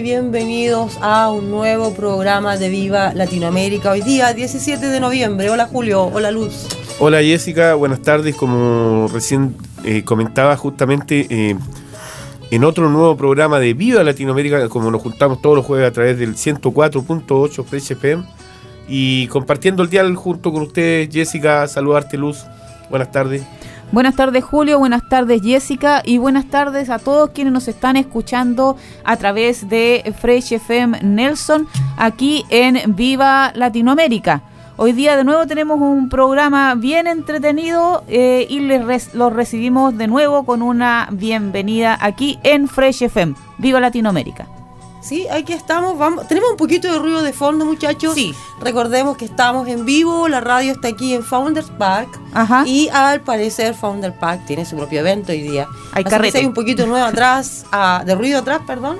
Bienvenidos a un nuevo programa de Viva Latinoamérica. Hoy día 17 de noviembre. Hola Julio, hola Luz. Hola Jessica, buenas tardes. Como recién eh, comentaba justamente eh, en otro nuevo programa de Viva Latinoamérica, como nos juntamos todos los jueves a través del 104.8 Fresh y compartiendo el dial junto con ustedes, Jessica, saludarte Luz. Buenas tardes. Buenas tardes Julio, buenas tardes Jessica y buenas tardes a todos quienes nos están escuchando a través de Fresh FM Nelson aquí en Viva Latinoamérica. Hoy día de nuevo tenemos un programa bien entretenido eh, y les los recibimos de nuevo con una bienvenida aquí en Fresh FM. Viva Latinoamérica. Sí, aquí estamos. Vamos. Tenemos un poquito de ruido de fondo, muchachos. Sí. Recordemos que estamos en vivo. La radio está aquí en Founders Park. Ajá. Y al parecer Founder Park tiene su propio evento hoy día. Hay Así que si hay un poquito de nuevo atrás, ah, de ruido atrás, perdón,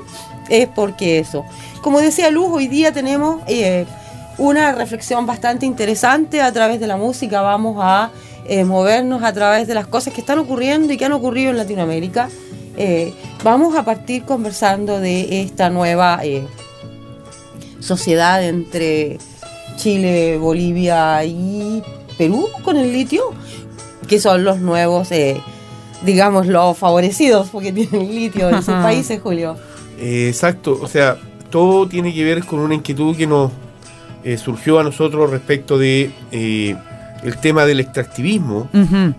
es porque eso. Como decía Luz, hoy día tenemos eh, una reflexión bastante interesante a través de la música. Vamos a eh, movernos a través de las cosas que están ocurriendo y que han ocurrido en Latinoamérica. Eh, vamos a partir conversando de esta nueva eh, sociedad entre Chile, Bolivia y Perú con el litio, que son los nuevos, eh, digamos, los favorecidos porque tienen litio en sus países, Julio. Eh, exacto, o sea, todo tiene que ver con una inquietud que nos eh, surgió a nosotros respecto de eh, el tema del extractivismo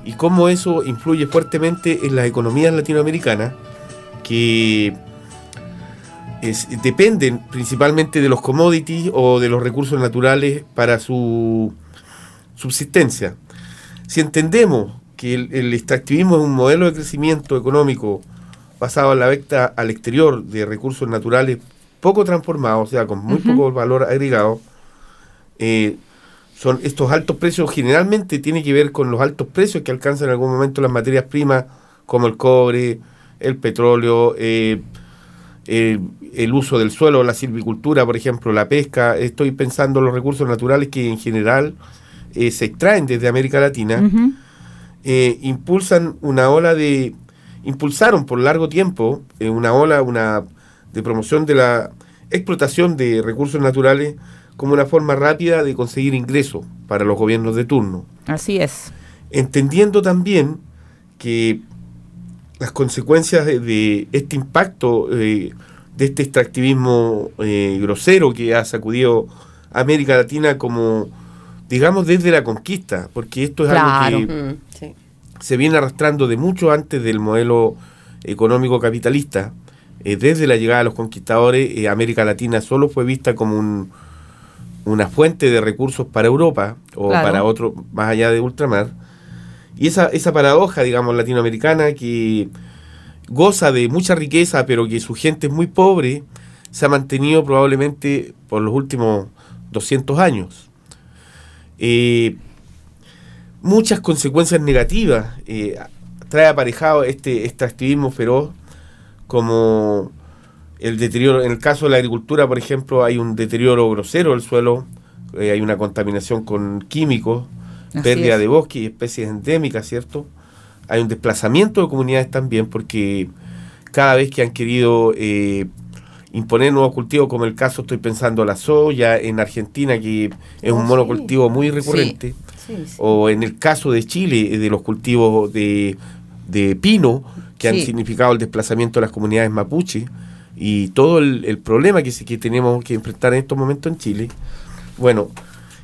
y cómo eso influye fuertemente en las economías latinoamericanas que es- dependen principalmente de los commodities o de los recursos naturales para su subsistencia. Si entendemos que el, el extractivismo es un modelo de crecimiento económico basado en la venta al exterior de recursos naturales poco transformados, o sea, con muy poco valor agregado, eh, son estos altos precios generalmente tiene que ver con los altos precios que alcanzan en algún momento las materias primas como el cobre, el petróleo, eh, eh, el uso del suelo, la silvicultura, por ejemplo, la pesca. Estoy pensando en los recursos naturales que en general eh, se extraen desde América Latina impulsan una ola de impulsaron por largo tiempo una ola una de promoción de la explotación de recursos naturales como una forma rápida de conseguir ingresos para los gobiernos de turno Así es. entendiendo también que las consecuencias de, de este impacto eh, de este extractivismo eh, grosero que ha sacudido América Latina como digamos desde la conquista porque esto es Claro. algo que Mm, sí. se viene arrastrando de mucho antes del modelo económico capitalista. Eh, desde la llegada de los conquistadores, eh, América Latina solo fue vista como un- una fuente de recursos para Europa o Claro. para otro más allá de ultramar. Y esa, esa paradoja, digamos, latinoamericana que goza de mucha riqueza, pero que su gente es muy pobre, se ha mantenido probablemente por los últimos 200 años. Eh, muchas consecuencias negativas eh, trae aparejado este extractivismo feroz como el deterioro, en el caso de la agricultura, por ejemplo, hay un deterioro grosero del suelo, eh, hay una contaminación con químicos, Así pérdida es. de bosques y especies endémicas, ¿cierto? Hay un desplazamiento de comunidades también porque cada vez que han querido eh, imponer nuevos cultivos, como el caso estoy pensando la soya en Argentina, que es un sí. monocultivo muy recurrente, Sí, sí. o en el caso de Chile, eh, de los cultivos de, de pino, que han significado el desplazamiento de las comunidades mapuche y todo el, el problema que, tenemos que enfrentar en estos momentos en Chile. Bueno,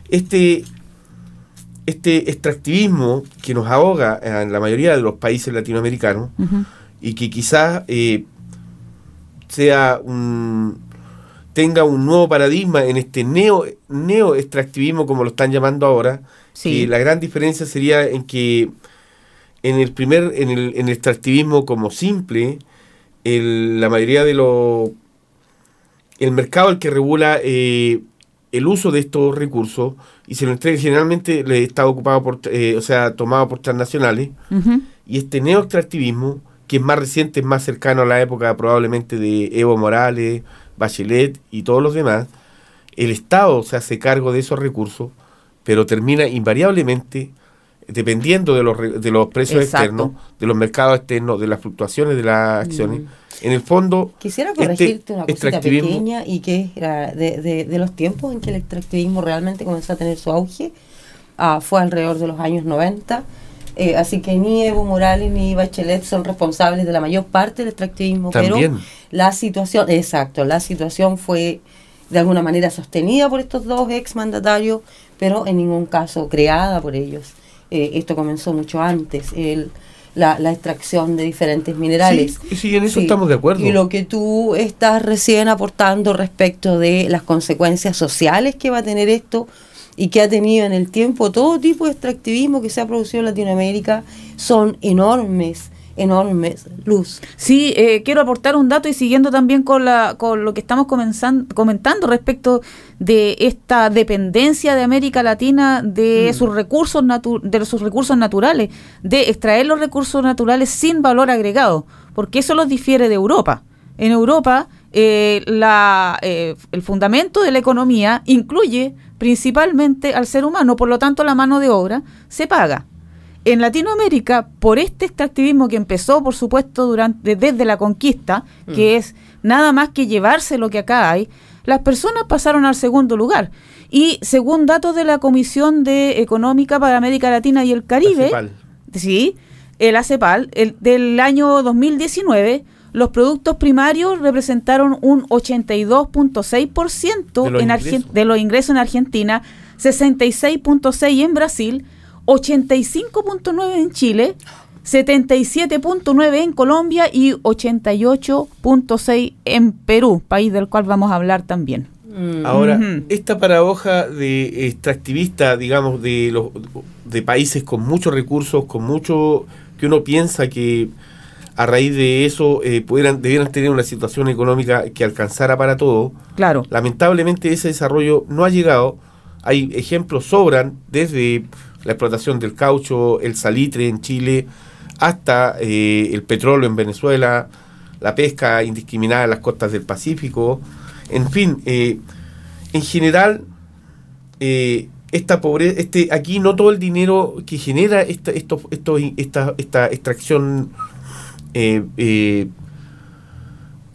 este, este extractivismo que nos ahoga en la mayoría de los países latinoamericanos y que quizás eh, sea un tenga un nuevo paradigma en este neo neo extractivismo como lo están llamando ahora Sí. la gran diferencia sería en que en el primer en el, en el extractivismo como simple el- la mayoría de los el mercado el que regula eh, el uso de estos recursos y se lo entrega generalmente le está ocupado por eh, o sea tomado por transnacionales. Y este neoextractivismo, que es más reciente, es más cercano a la época probablemente de Evo Morales, Bachelet y todos los demás, el Estado se hace cargo de esos recursos, pero termina invariablemente dependiendo de los, de los precios Exacto. externos, de los mercados externos, de las fluctuaciones de las acciones. Mm. En el fondo, Quisiera Este corregirte una cosita pequeña y que era de, de- de los tiempos en que el extractivismo realmente comenzó a tener su auge, ah, fue alrededor de los años 90. eh, así que ni Evo Morales ni Bachelet son responsables de la mayor parte del extractivismo, También. pero la situación, exacto, la situación fue de alguna manera sostenida por estos dos exmandatarios, pero en ningún caso creada por ellos. Eh, esto comenzó mucho antes, el, la, la extracción de diferentes minerales. Sí, sí, en eso estamos de acuerdo. Y lo que tú estás recién aportando respecto de las consecuencias sociales que va a tener esto y que ha tenido en el tiempo todo tipo de extractivismo que se ha producido en Latinoamérica son enormes, enormes. Luz. Sí, eh, quiero aportar un dato y siguiendo también con, la, con lo que estamos comenzan- comentando respecto de esta dependencia de América Latina de sus recursos natu- de sus recursos naturales, de extraer los recursos naturales sin valor agregado, porque eso los difiere de Europa. En Europa, eh, la, eh, el fundamento de la economía incluye principalmente al ser humano, por lo tanto la mano de obra se paga. En Latinoamérica, por este extractivismo que empezó, por supuesto, durante, desde la conquista, que es nada más que llevarse lo que acá hay, las personas pasaron al segundo lugar. Y según datos de la Comisión de Económica para América Latina y el Caribe, sí, el ACEPAL, el, del año 2019, los productos primarios representaron un 82.6% De de los ingresos en Argentina, 66.6% en Brasil, 85.9% en Chile, 77.9% en Colombia y 88.6% en Perú, país del cual vamos a hablar también. Mm. Ahora, esta paradoja de extractivista, digamos, de los de países con muchos recursos, con mucho que uno piensa que a raíz de eso eh, pudieran debieran tener una situación económica que alcanzara para todo. Claro. Lamentablemente ese desarrollo no ha llegado. Hay ejemplos sobran desde la explotación del caucho, el salitre en Chile, hasta eh, el petróleo en Venezuela, la pesca indiscriminada en las costas del Pacífico. En fin, eh, en general, eh, esta pobreza, este, aquí no todo el dinero que genera esta, esto, esto- esta, esta extracción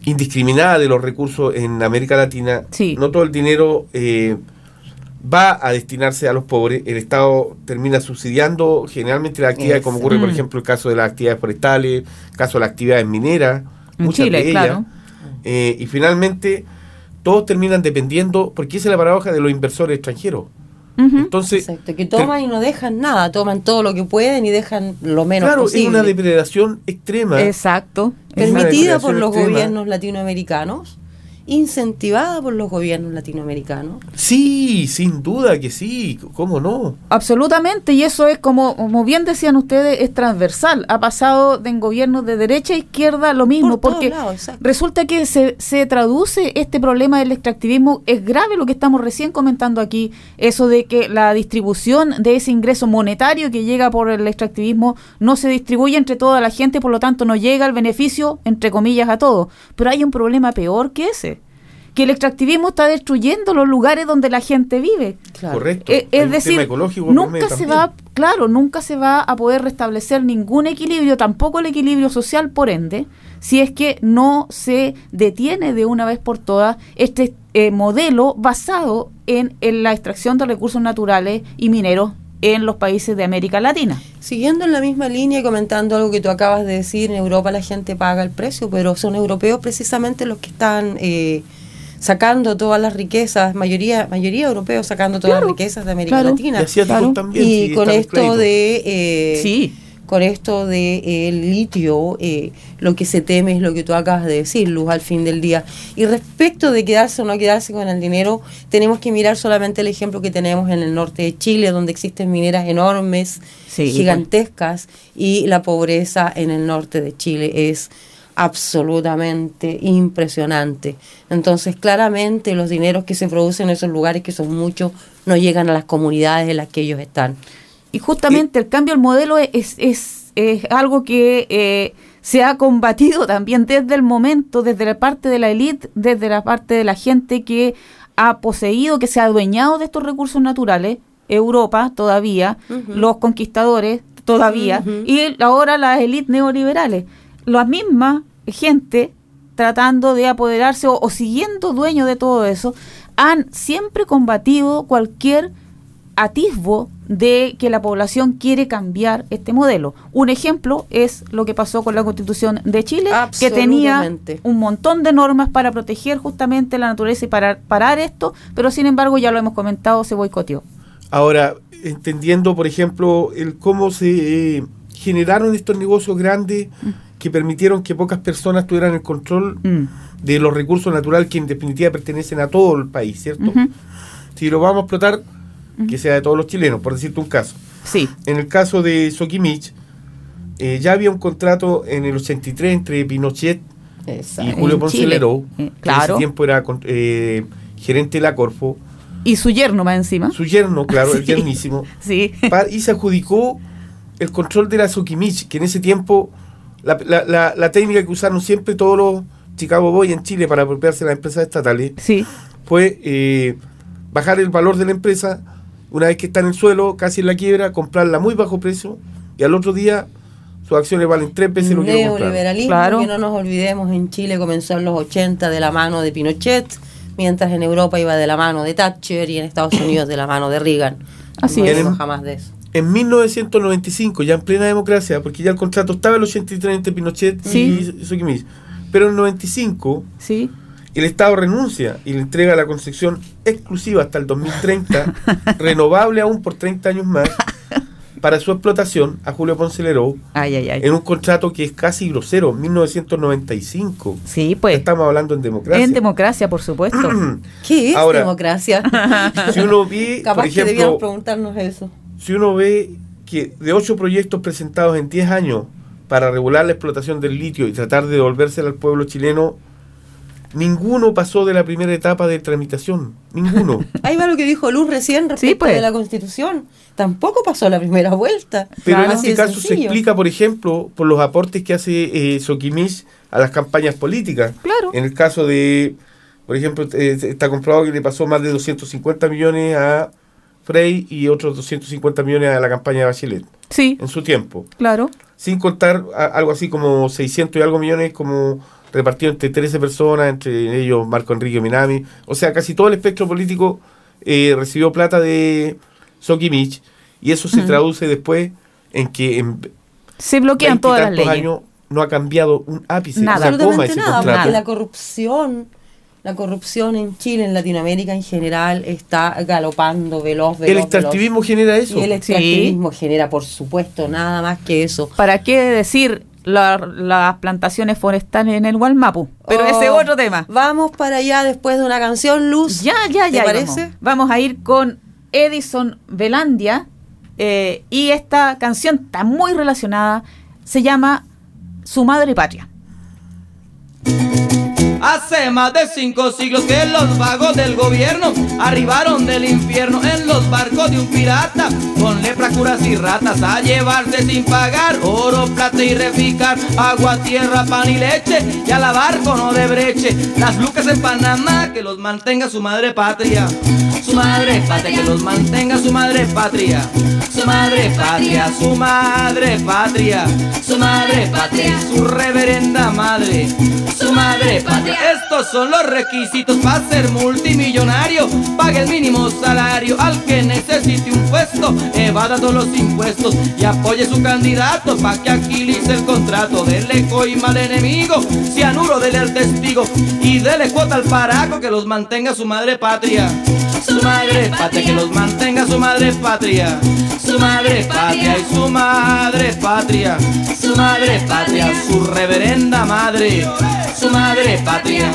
indiscriminada de los recursos en América Latina, Sí. no todo el dinero va a destinarse a los pobres. El Estado termina subsidiando generalmente las actividades, como ocurre, por ejemplo, el caso de las actividades forestales, el caso de las actividades mineras, En muchas Chile, de ellas. claro. Eh, y finalmente, todos terminan dependiendo, porque esa es la paradoja de los inversores extranjeros. Entonces, Exacto, que toman y no dejan nada, toman todo lo que pueden y dejan lo menos claro, posible. es una depredación extrema. Exacto. Permitida por los extrema. gobiernos latinoamericanos, incentivada por los gobiernos latinoamericanos. Sí, sin duda que sí, ¿cómo no? Absolutamente, y eso es como, como bien decían ustedes, es transversal. Ha pasado de en gobiernos de derecha a izquierda lo mismo, Por porque lados, resulta que se, se traduce este problema del extractivismo. Es grave lo que estamos recién comentando aquí, eso de que la distribución de ese ingreso monetario que llega por el extractivismo no se distribuye entre toda la gente, por lo tanto no llega el beneficio, entre comillas, a todos. Pero hay un problema peor que ese. Que el extractivismo está destruyendo los lugares donde la gente vive. Claro. Correcto. Eh, Hay es decir, nunca se va, claro, nunca se va a poder restablecer ningún equilibrio, tampoco el equilibrio social, por ende, si es que no se detiene de una vez por todas este eh, modelo basado en, en la extracción de recursos naturales y mineros en los países de América Latina. Siguiendo en la misma línea y comentando algo que tú acabas de decir, en Europa la gente paga el precio, pero son europeos precisamente los que están eh, sacando todas las riquezas, mayoría mayoría europeos sacando todas Claro, las riquezas de América claro. Latina. Y asiáticos Claro. también. Y sí, con esto de eh, Sí. con esto de eh, el litio, eh, lo que se teme es lo que tú acabas de decir, Luz, al fin del día. Y respecto de quedarse o no quedarse con el dinero, tenemos que mirar solamente el ejemplo que tenemos en el norte de Chile, donde existen mineras enormes, Sí, gigantescas, y la pobreza en el norte de Chile es absolutamente impresionante. Entonces, claramente los dineros que se producen en esos lugares, que son muchos, no llegan a las comunidades en las que ellos están. Y justamente el cambio del modelo es, es, es algo que eh, se ha combatido también desde el momento, desde la parte de la élite, desde la parte de la gente que ha poseído, que se ha adueñado de estos recursos naturales, Europa todavía, los conquistadores todavía, y ahora las élites neoliberales. La misma gente tratando de apoderarse o, o siguiendo dueños de todo eso, han siempre combatido cualquier atisbo de que la población quiere cambiar este modelo. Un ejemplo es lo que pasó con la Constitución de Chile, que tenía un montón de normas para proteger justamente la naturaleza y parar, parar esto, pero sin embargo, ya lo hemos comentado, se boicoteó. Ahora, entendiendo, por ejemplo, el cómo se eh, generaron estos negocios grandes que permitieron que pocas personas tuvieran el control Mm. de los recursos naturales que en definitiva pertenecen a todo el país, ¿cierto? Si lo vamos a explotar, que sea de todos los chilenos, por decirte un caso. Sí, En el caso de Soquimich, eh, ya había un contrato en el 83 entre Pinochet y. Julio En Ponce Chile. Lerou, Eh, que en claro. ese tiempo era eh, gerente de la Corfo, y su yerno más encima. su yerno, claro, el Sí. yernísimo, Sí, y se adjudicó el control de la Soquimich, que en ese tiempo la, la- la- la técnica que usaron siempre todos los Chicago Boys en Chile para apropiarse de las empresas estatales sí, fue eh, bajar el valor de la empresa, una vez que está en el suelo, casi en la quiebra, comprarla a muy bajo precio y al otro día sus acciones valen tres veces lo que. Neoliberalismo, Claro. que no nos olvidemos, en Chile comenzó en los 80 de la mano de Pinochet, mientras en Europa iba de la mano de Thatcher y en Estados Unidos de la mano de Reagan. Así no es. jamás de eso. En 1995, ya en plena democracia, porque ya el contrato estaba en el 83 entre Pinochet Sí. y Soquimich, pero en el 95 sí. el Estado renuncia y le entrega la concesión exclusiva hasta el 2030, renovable aún por 30 años más, para su explotación a Julio Ponce Lerou, Ay, ay, ay. en un contrato que es casi grosero, 1995. Sí, pues. Estamos hablando en democracia. En democracia, por supuesto. ¿Qué es Ahora- democracia? si uno ve, Capaz por que debíamos ejemplo, preguntarnos eso. Si uno ve que de ocho proyectos presentados en 10 años para regular la explotación del litio y tratar de devolvérsela al pueblo chileno, ninguno pasó de la primera etapa de tramitación. Ninguno. Ahí va lo que dijo Luz recién respecto pues. de la Constitución. Tampoco pasó la primera vuelta. Pero en Claro. Este caso se explica, por ejemplo, por los aportes que hace eh, Soquimich a las campañas políticas. Claro. En el caso de, por ejemplo, eh, está comprobado que le pasó más de 250 millones a Frey y otros 250 millones a la campaña de Bachelet Sí, en su tiempo. claro. Sin contar a- algo así como 600 y algo millones como repartido entre 13 personas, entre ellos Marco Enrique Minami. O sea, casi todo el espectro político eh, recibió plata de Soquimich y eso se traduce después en que en Se bloquean todas las tantos leyes. años no ha cambiado un ápice, Nada. una coma Absolutamente ese nada, la corrupción, la corrupción en Chile, en Latinoamérica en general, está galopando veloz, veloz, El extractivismo genera eso. Y el extractivismo genera, por supuesto, nada más que eso. ¿Para qué decir la- las plantaciones forestales en el Gualmapu? Pero Oh, ese es otro tema. Vamos para allá después de una canción, Luz. Ya, ya, ¿Te ya. parece? Vamos. Vamos a ir con Edison Velandia. eh, y esta canción está muy relacionada. Se llama Su Madre Patria. Hace más de cinco siglos que los vagos del gobierno arribaron del infierno en los barcos de un pirata. Con lepra, curas y ratas a llevarse sin pagar oro, plata y reficar, agua, tierra, pan y leche y a lavar con no de breche. Las lucas en Panamá que los mantenga su madre patria, su madre patria que los mantenga su madre patria, su madre patria, su madre patria, su madre patria, su reverenda madre, su madre patria Estos son los requisitos para ser multimillonario. Pague el mínimo salario al que necesite un puesto. Evada todos los impuestos y apoye su candidato para que agilice el contrato. Dele coima al enemigo, cianuro dele al testigo y dele cuota al paraco que los mantenga su madre patria. Su madre patria, que los mantenga su madre patria. Su madre patria y su madre patria. Su madre patria, su reverenda madre. Su madre patria.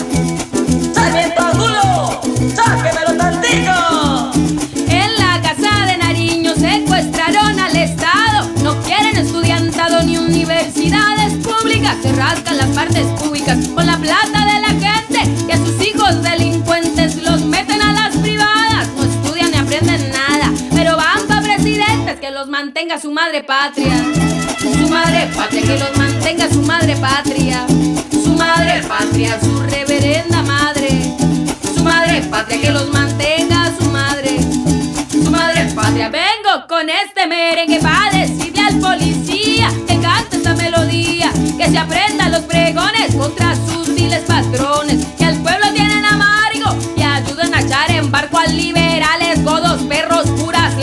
¡Sarmiento Angulo! ¡Sáquemelo tantito! En la casa de Nariño secuestraron al Estado. No quieren estudiantado ni universidades públicas. Se rascan las partes públicas con la plata de la gente. Y a sus hijos delincuentes que los mantenga su madre patria. Su madre patria, que los mantenga su madre patria. Su madre patria, su reverenda madre. Su madre patria, que los mantenga su madre. Su madre patria, vengo con este merengue para decirle al policía que cante esta melodía, que se aprenda los pregones contra sus viles patrones,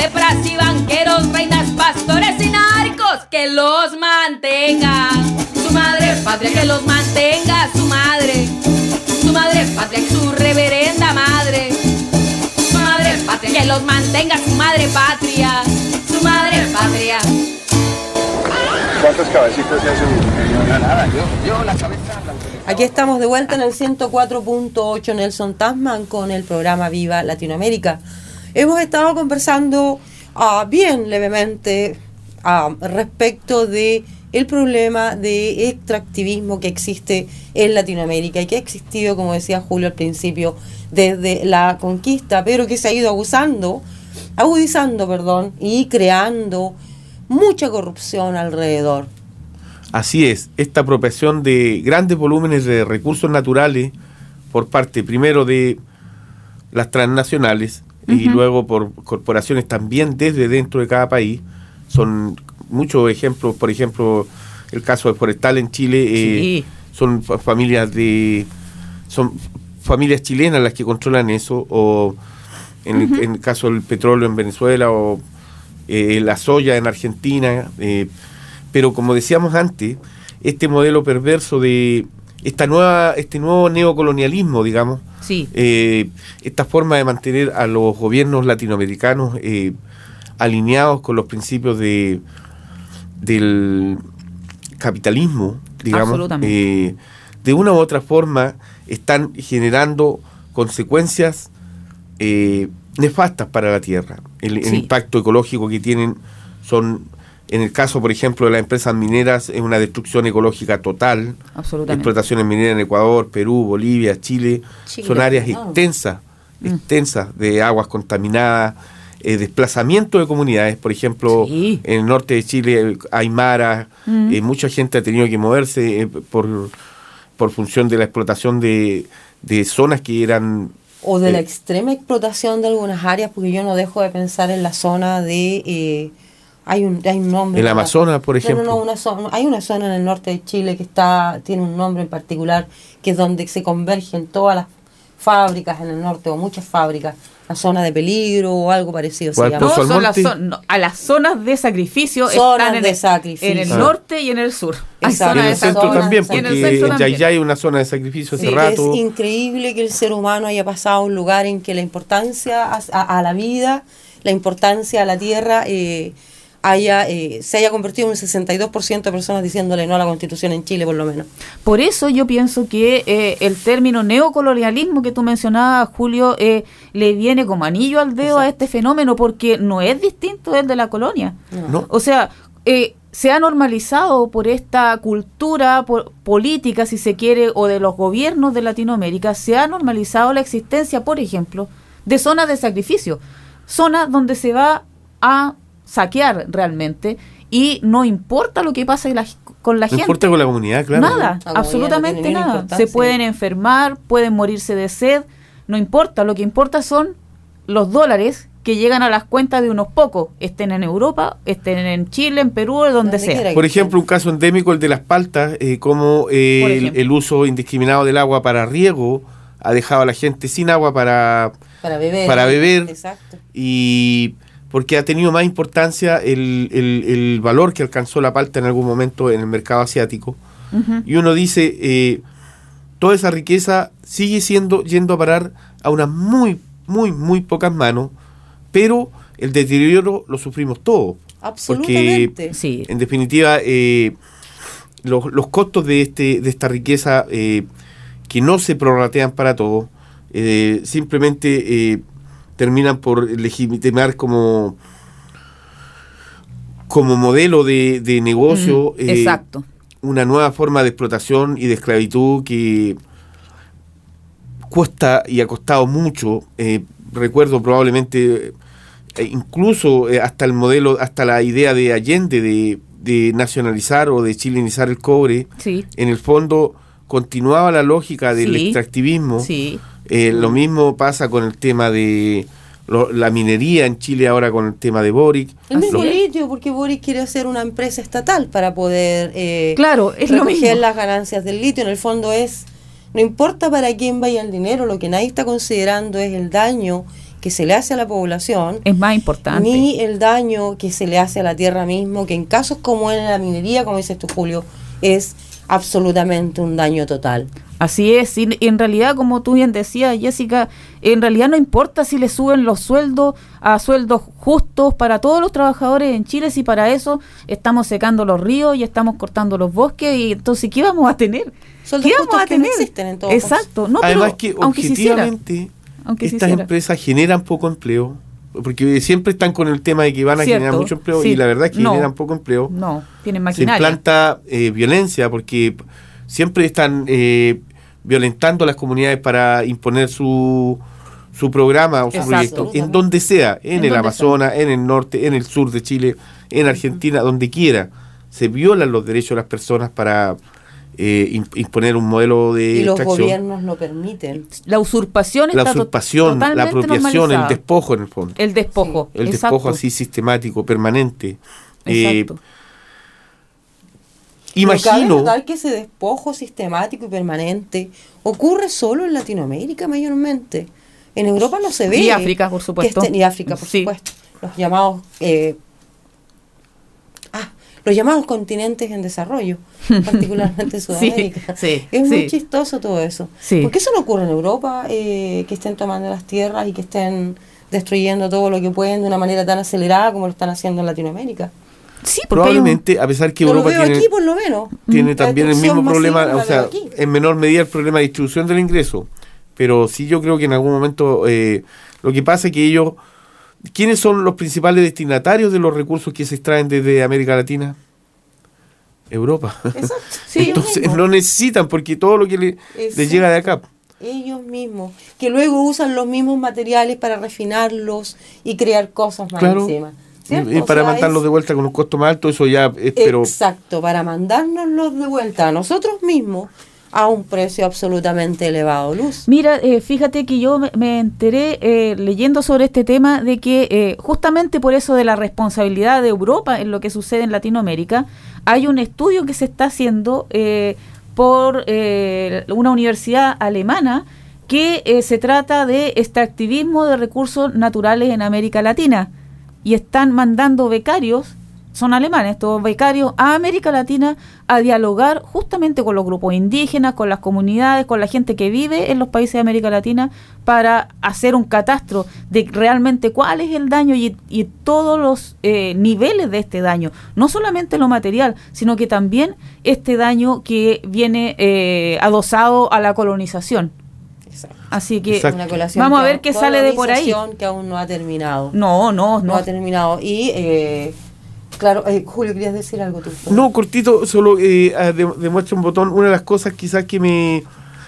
lepras y banqueros, reinas, pastores y narcos, que los mantenga. Su madre patria, que los mantenga su madre. Su madre patria, su reverenda madre. Su madre patria, que los mantenga su madre patria. Su madre patria. ¿Cuántas cabecitas se hacen? No, nada, yo, yo la cabeza. Aquí estamos de vuelta en el 104.8 Nelson Tasman con el programa Viva Latinoamérica. Hemos estado conversando ah, bien levemente ah, respecto de el problema de extractivismo que existe en Latinoamérica y que ha existido, como decía Julio al principio, desde la conquista, pero que se ha ido abusando, agudizando, perdón, y creando mucha corrupción alrededor. Así es, esta apropiación de grandes volúmenes de recursos naturales por parte primero de las transnacionales y luego por corporaciones también desde dentro de cada país. Son muchos ejemplos, por ejemplo, el caso de Forestal en Chile, eh, Sí. son fa- familias de son familias chilenas las que controlan eso o en, el, en el caso del petróleo en Venezuela o eh, la soya en Argentina eh, pero como decíamos antes este modelo perverso de esta nueva este nuevo neocolonialismo digamos Sí. eh, esta forma de mantener a los gobiernos latinoamericanos eh, alineados con los principios de del capitalismo, digamos, eh, de una u otra forma están generando consecuencias eh, nefastas para la tierra. El, impacto ecológico que tienen son, en el caso, por ejemplo, de las empresas mineras, es una destrucción ecológica total. Absolutamente. Explotaciones mineras en Ecuador, Perú, Bolivia, Chile, Chile, son áreas no. extensas, Mm. extensas de aguas contaminadas, eh, desplazamiento de comunidades, por ejemplo, Sí. en el norte de Chile, Aymara, Mm. eh, mucha gente ha tenido que moverse eh, por, por función de la explotación de, de zonas que eran O de la extrema explotación de algunas áreas, porque yo no dejo de pensar en la zona de... eh, hay, un, hay un nombre. El Amazonas, por no, ejemplo. no, una zona, hay una zona en el norte de Chile que está tiene un nombre en particular, que es donde se convergen todas las fábricas en el norte, o muchas fábricas, la zona de peligro o algo parecido se llama. Son las no, a las zonas de sacrificio Zonas están en, de sacrificio. en el Ah. norte y en el sur. Hay y en de el centro zonas también, porque en. Yayay hay una zona de sacrificio hace Sí, rato. Es increíble que el ser humano haya pasado a un lugar en que la importancia a, a- a la vida, la importancia a la tierra, eh, haya eh, se haya convertido en un 62% de personas diciéndole no a la constitución en Chile, por lo menos. Por eso yo pienso que eh, el término neocolonialismo que tú mencionabas, Julio, eh, le viene como anillo al dedo a este fenómeno porque no es distinto del de la colonia. ¿no? O sea, eh, se ha normalizado por esta cultura po- política, si se quiere, o de los gobiernos de Latinoamérica, se ha normalizado la existencia, por ejemplo, de zonas de sacrificio, zonas donde se va a saquear realmente y no importa lo que pase la- con la No gente. importa con la comunidad, claro. Nada, La no absolutamente nada. Se pueden enfermar, pueden morirse de sed, no importa. Lo que importa son los dólares que llegan a las cuentas de unos pocos, estén en Europa, estén en Chile, en Perú, donde, Donde sea. Por ejemplo, un caso endémico, el de las paltas, eh, como eh, el, ejemplo. el uso indiscriminado del agua para riego ha dejado a la gente sin agua para Para beber. Para beber. Exacto. y porque ha tenido más importancia el, el- el valor que alcanzó la palta en algún momento en el mercado asiático. Y uno dice, eh, toda esa riqueza sigue siendo yendo a parar a unas muy, muy, muy pocas manos, pero el deterioro lo sufrimos todos. Absolutamente. Sí. En definitiva, eh, los, los costos de, este, de esta riqueza eh, que no se prorratean para todos, eh, simplemente eh, terminan por legitimar como, como modelo de, de negocio eh, Exacto. una nueva forma de explotación y de esclavitud que cuesta y ha costado mucho. Eh, recuerdo probablemente eh, incluso hasta el modelo, hasta la idea de Allende de, de nacionalizar o de chilenizar el cobre, Sí. en el fondo continuaba la lógica del Sí. extractivismo. Sí. Eh, lo mismo pasa con el tema de lo- la minería en Chile ahora con el tema de Boric. El mismo Lo- litio, porque Boris quiere hacer una empresa estatal para poder eh, Claro, es lo mismo. las ganancias del litio. En el fondo es, no importa para quién vaya el dinero, lo que nadie está considerando es el daño que se le hace a la población, Es más importante. ni el daño que se le hace a la tierra mismo, que en casos como en la minería, como dices tú Julio, es absolutamente un daño total. Así es, y y en realidad, como tú bien decías, Jessica, en realidad no importa si le suben los sueldos a sueldos justos para todos los trabajadores en Chile, si para eso estamos secando los ríos y estamos cortando los bosques, y entonces, ¿qué vamos a tener? Sueldos ¿Qué justos vamos a que no tener? existen en todo. Exacto, no, Además pero que aunque se hiciera, objetivamente aunque se estas empresas generan poco empleo, porque siempre están con el tema de que van a Cierto, generar mucho empleo sí. y la verdad es que No. generan poco empleo. No, tienen Se maquinaria. implanta eh, violencia porque siempre están eh, violentando a las comunidades para imponer su, su programa o su Exacto. proyecto, en donde sea, en, En el Amazonas, en el norte, en el sur de Chile, en Argentina, donde quiera. Se violan los derechos de las personas para eh, im- imponer un modelo de Y los extracción. gobiernos lo permiten. La usurpación La usurpación, la apropiación, el despojo en el fondo. El despojo. El exacto. despojo así sistemático, permanente. Eh, Exacto. Imagino, notar que ese despojo sistemático y permanente ocurre solo en Latinoamérica mayormente. En Europa no se ve. Y África, por supuesto. estén- y África, por Sí. supuesto. Los llamados. eh, ah, los llamados continentes en desarrollo, particularmente Sudamérica. sí, es muy chistoso todo eso. ¿Por qué eso no ocurre en Europa? eh, que estén tomando las tierras y que estén destruyendo todo lo que pueden de una manera tan acelerada como lo están haciendo en Latinoamérica. Sí, porque hay un- probablemente, a pesar que Yo lo Europa veo tiene, aquí por lo menos. tiene La también el mismo problema, o sea, en menor medida el problema de distribución del ingreso. Pero sí yo creo que en algún momento eh, lo que pasa es que ellos, ¿quiénes son los principales destinatarios de los recursos que se extraen desde América Latina? Europa. Exacto. Sí, Entonces no necesitan porque todo lo que le- les llega de acá. Ellos mismos, que luego usan los mismos materiales para refinarlos y crear cosas más Claro. encima. ¿Cierto? Y O para sea, mandarlos es- de vuelta con un costo más alto, eso ya es, pero Exacto, para mandárnoslos de vuelta a nosotros mismos a un precio absolutamente elevado, Luz. Mira, eh, fíjate que yo me, me enteré eh, leyendo sobre este tema de que eh, justamente por eso de la responsabilidad de Europa en lo que sucede en Latinoamérica, hay un estudio que se está haciendo eh, por eh, una universidad alemana que eh, se trata de extractivismo de recursos naturales en América Latina y están mandando becarios, son alemanes, todos becarios, a América Latina a dialogar justamente con los grupos indígenas, con las comunidades, con la gente que vive en los países de América Latina para hacer un catastro de realmente cuál es el daño y, y todos los eh, niveles de este daño. No solamente lo material, sino que también este daño que viene eh, adosado a la colonización. Exacto. Así que Exacto. Una colación vamos a ver qué sale de por ahí. que aún no ha terminado. No, no, No, no. ha terminado. Y, eh, claro, eh, Julio, querías decir algo tú. No, cortito, solo eh, de- demuestra un botón. Una de las cosas quizás que me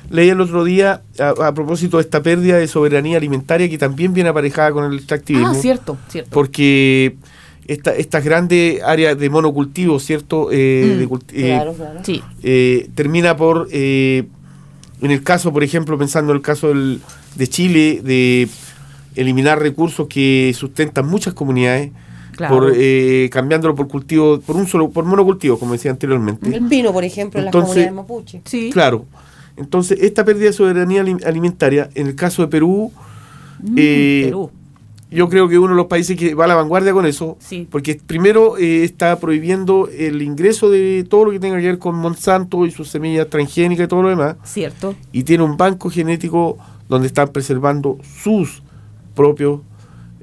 leí el otro día a, a propósito de esta pérdida de soberanía alimentaria que también viene aparejada con el extractivismo. Ah, cierto, cierto. Porque esta, estas grandes áreas de monocultivo, ¿cierto? Eh, Mm, de culti- eh, Claro, claro. Sí, eh, termina por, eh, en el caso, por ejemplo, pensando en el caso del- de Chile, de eliminar recursos que sustentan muchas comunidades, Claro. por eh, cambiándolo por cultivo, por un solo, por monocultivo, como decía anteriormente. El vino, por ejemplo, en las Entonces- comunidades mapuche. Sí. Claro. Entonces, esta pérdida de soberanía alim- alimentaria, en el caso de Perú, Mm, eh, Perú. Yo creo que uno de los países que va a la vanguardia con eso, Sí. porque primero eh, está prohibiendo el ingreso de todo lo que tenga que ver con Monsanto y sus semillas transgénicas y todo lo demás, Cierto. y tiene un banco genético donde están preservando sus propios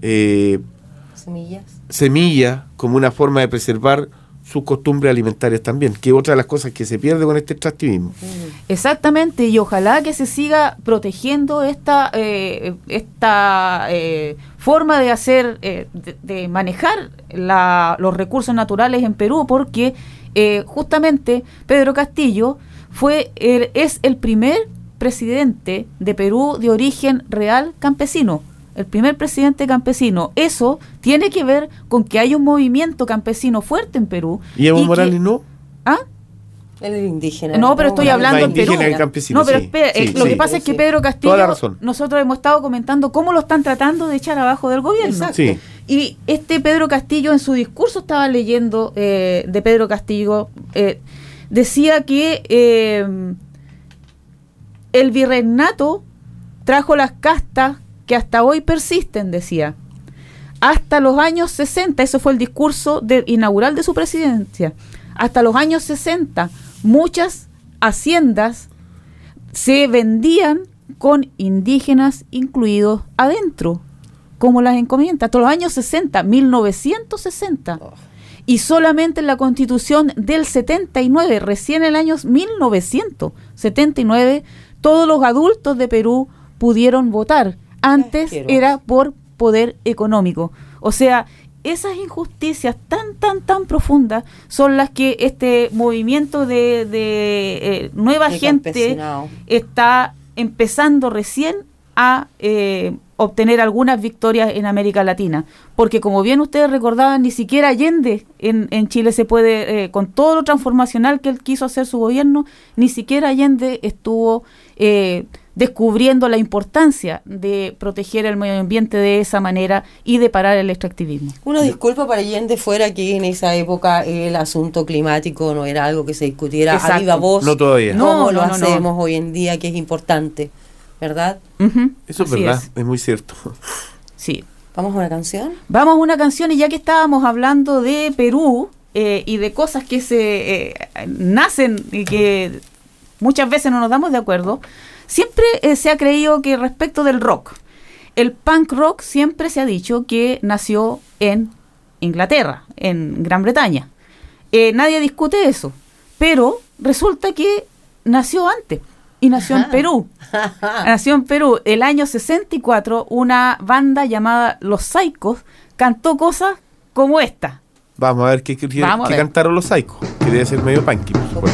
eh, Semillas. semillas como una forma de preservar sus costumbres alimentarias también, que es otra de las cosas que se pierde con este extractivismo. Exactamente, y ojalá que se siga protegiendo esta, eh, esta eh, forma de hacer, eh, de, manejar la- los recursos naturales en Perú, porque eh, justamente Pedro Castillo fue el- es el primer presidente de Perú de origen real campesino. El primer presidente campesino. Eso tiene que ver con que hay un movimiento campesino fuerte en Perú. Y Evo Morales no. ¿Ah? Él es indígena. No, pero estoy hablando en Perú. indígena y campesino, No, pero sí, espera, eh, sí, lo sí. que pasa es que Sí. Pedro Castillo, Toda la razón. nosotros hemos estado comentando cómo lo están tratando de echar abajo del gobierno. Exacto. Sí. Y este Pedro Castillo en su discurso estaba leyendo eh, de Pedro Castillo, eh, decía que eh, el virreinato trajo las castas que hasta hoy persisten, decía. Hasta los años 60, eso fue el discurso de- inaugural de su presidencia, hasta los años 60, muchas haciendas se vendían con indígenas incluidos adentro, como las encomiendas, hasta los años 60, 1960. Y solamente en la constitución del 79, recién en el año 1979, todos los adultos de Perú pudieron votar. Antes era por poder económico. O sea, esas injusticias tan, tan, tan profundas son las que este movimiento de, de, eh, nueva De gente está empezando recién a eh, obtener algunas victorias en América Latina. Porque como bien ustedes recordaban, ni siquiera Allende en, en Chile se puede, eh, con todo lo transformacional que él quiso hacer su gobierno, ni siquiera Allende estuvo eh, descubriendo la importancia de proteger el medio ambiente de esa manera y de parar el extractivismo. Una disculpa para Allende fuera que en esa época el asunto climático no era algo que se discutiera a viva voz. No todavía. No, como no, lo no, no. hacemos hoy en día, que es importante. ¿Verdad? Eso es así verdad, es. muy cierto. Sí. ¿Vamos a una canción? Vamos a una canción y ya que estábamos hablando de Perú eh, y de cosas que se eh, nacen y que muchas veces no nos damos de acuerdo, siempre eh, se ha creído que respecto del rock, el punk rock siempre se ha dicho que nació en Inglaterra, en Gran Bretaña. Eh, nadie discute eso, pero resulta que nació antes y nació en Ajá. Perú. Nació en Perú. El año 64, una banda llamada Los Saicos cantó cosas como esta. Vamos a ver qué, qué- qué Vamos a ver. cantaron los Psychos, que debe ser medio punky, por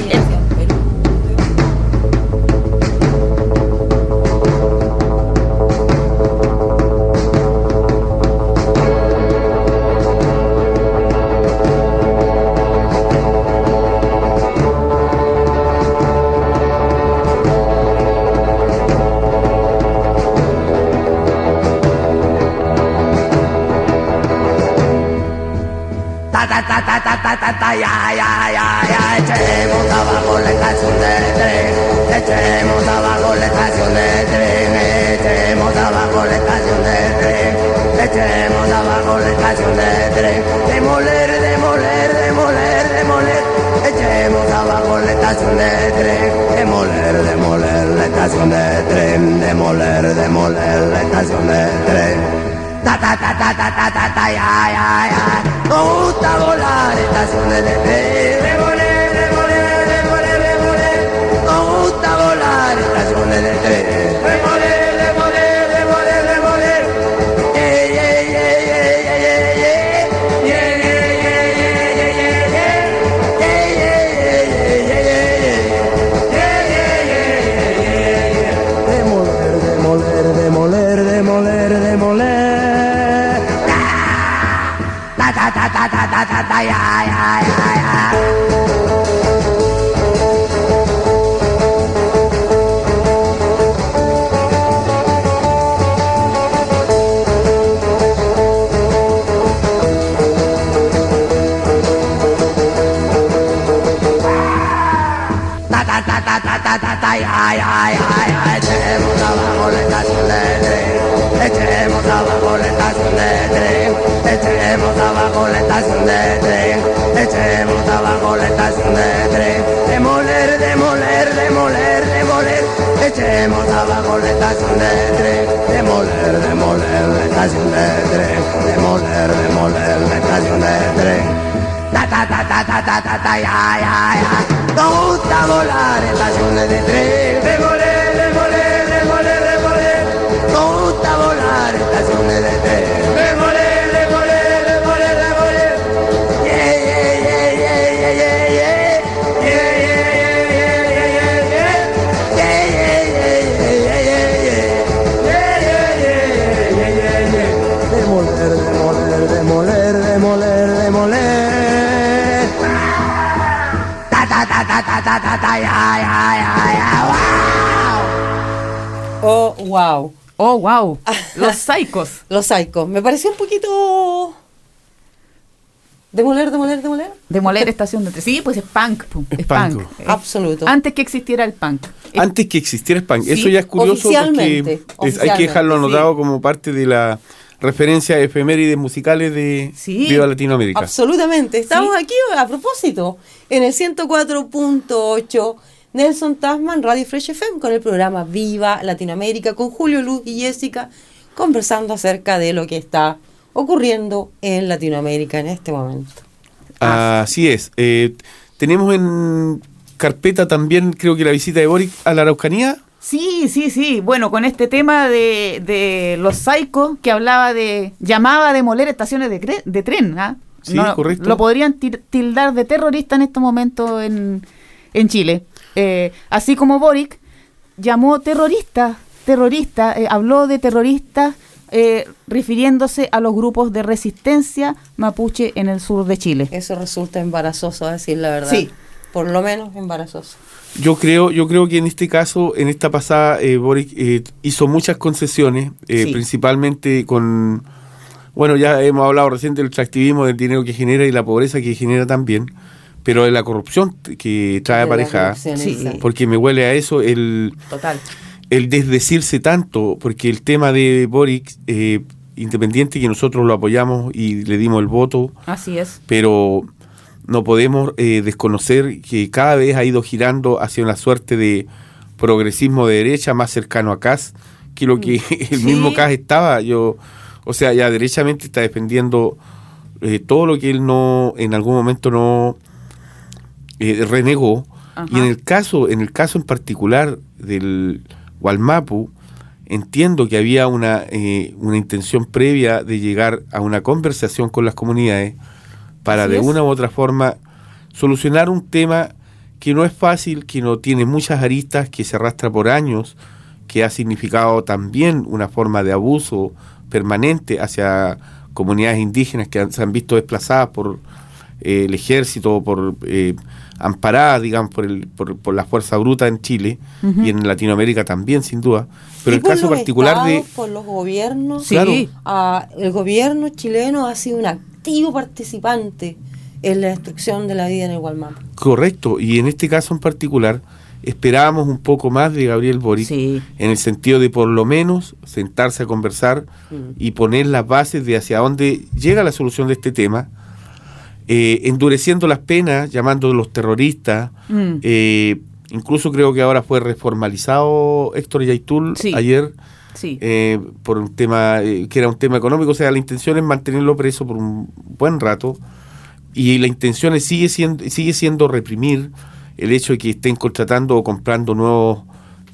demoler, demoler la estación de tren, demoler, demoler la estación de tren. Ta ta ta ta ta ta ta ta ya ya ya. No gusta volar estaciones de tren, demoler, demoler, demoler, demoler. No gusta volar estaciones de tren. Echemos abajo las letras, echemos abajo goletas de tren, echemos abajo goletas de tren, demoler, demoler, demoler, demoler, echemos abajo goletas de tren, demoler, demoler, goletas de tren, demoler, demoler, goletas de tren. Ta ta ta ta ta ta ta ta ya ya ya. Nos gusta volar estaciones de tren, demoler, demoler, demoler, demoler. Nos gusta volar estaciones de tren, demoler. Oh, wow. Oh, wow. Los Psychos. Los Psychos. Me pareció un poquito. Demoler, demoler, demoler. Demoler estación de tren. Sí, pues es punk. pu, Es, Es punk. punk. Eh, Absoluto. Antes que existiera el punk. Antes que existiera Spank. Sí, Eso ya es curioso porque oficialmente, es- hay que dejarlo sí. anotado como parte de la referencia a efemérides musicales de Sí. Viva Latinoamérica. Absolutamente. Estamos Sí. aquí a propósito en el 104.8 Nelson Tasman Radio Fresh FM con el programa Viva Latinoamérica con Julio Luz y Jessica conversando acerca de lo que está ocurriendo en Latinoamérica en este momento. Así es. Eh, tenemos en carpeta también, creo que la visita de Boric a la Araucanía. Sí, sí, sí. Bueno, con este tema de, de los Psychos que hablaba de. llamaba a demoler estaciones de, cre- de tren. ¿ah? Sí, correcto. Lo podrían tildar de terrorista en estos momentos en, en Chile. Eh, así como Boric llamó terrorista, terrorista, eh, habló de terroristas eh, refiriéndose a los grupos de resistencia mapuche en el sur de Chile. Eso resulta embarazoso, a decir la verdad. Sí. Por lo menos embarazoso. Yo creo, yo creo que en este caso, en esta pasada, eh, Boric eh, hizo muchas concesiones, eh, Sí. principalmente con, bueno, ya hemos hablado recién del extractivismo, del dinero que genera y la pobreza que genera también, pero de la corrupción que trae aparejada, Sí. porque me huele a eso el, Total. el desdecirse tanto, porque el tema de Boric, eh, independiente que nosotros lo apoyamos y le dimos el voto, Así es. pero no podemos eh, desconocer que cada vez ha ido girando hacia una suerte de progresismo de derecha más cercano a Kass que lo que el mismo Kass estaba. Yo, o sea, ya derechamente está defendiendo eh, todo lo que él no, en algún momento no eh, renegó. Ajá. Y en el caso, en el caso en particular del Walmapu, entiendo que había una, eh, una intención previa de llegar a una conversación con las comunidades para Así de es. una u otra forma solucionar un tema que no es fácil, que no tiene muchas aristas, que se arrastra por años, que ha significado también una forma de abuso permanente hacia comunidades indígenas que han- se han visto desplazadas por eh, el ejército, por eh, amparadas, digamos, por, el, por, por la fuerza bruta en Chile y en Latinoamérica también, sin duda. Pero el por caso particular de... estados, por los gobiernos, Sí. Claro. ah, el gobierno chileno ha sido un activo participante en la destrucción de la vida en el Gualmapu. Correcto, y en este caso en particular esperábamos un poco más de Gabriel Boric Sí. en el sentido de por lo menos sentarse a conversar y poner las bases de hacia dónde llega la solución de este tema, eh, endureciendo las penas, llamándolos terroristas, Mm. eh, incluso creo que ahora fue reformalizado Héctor Yaitul Sí. ayer Sí. eh, por un tema eh, que era un tema económico, o sea, la intención es mantenerlo preso por un buen rato y la intención es, sigue siendo sigue siendo reprimir el hecho de que estén contratando o comprando nuevos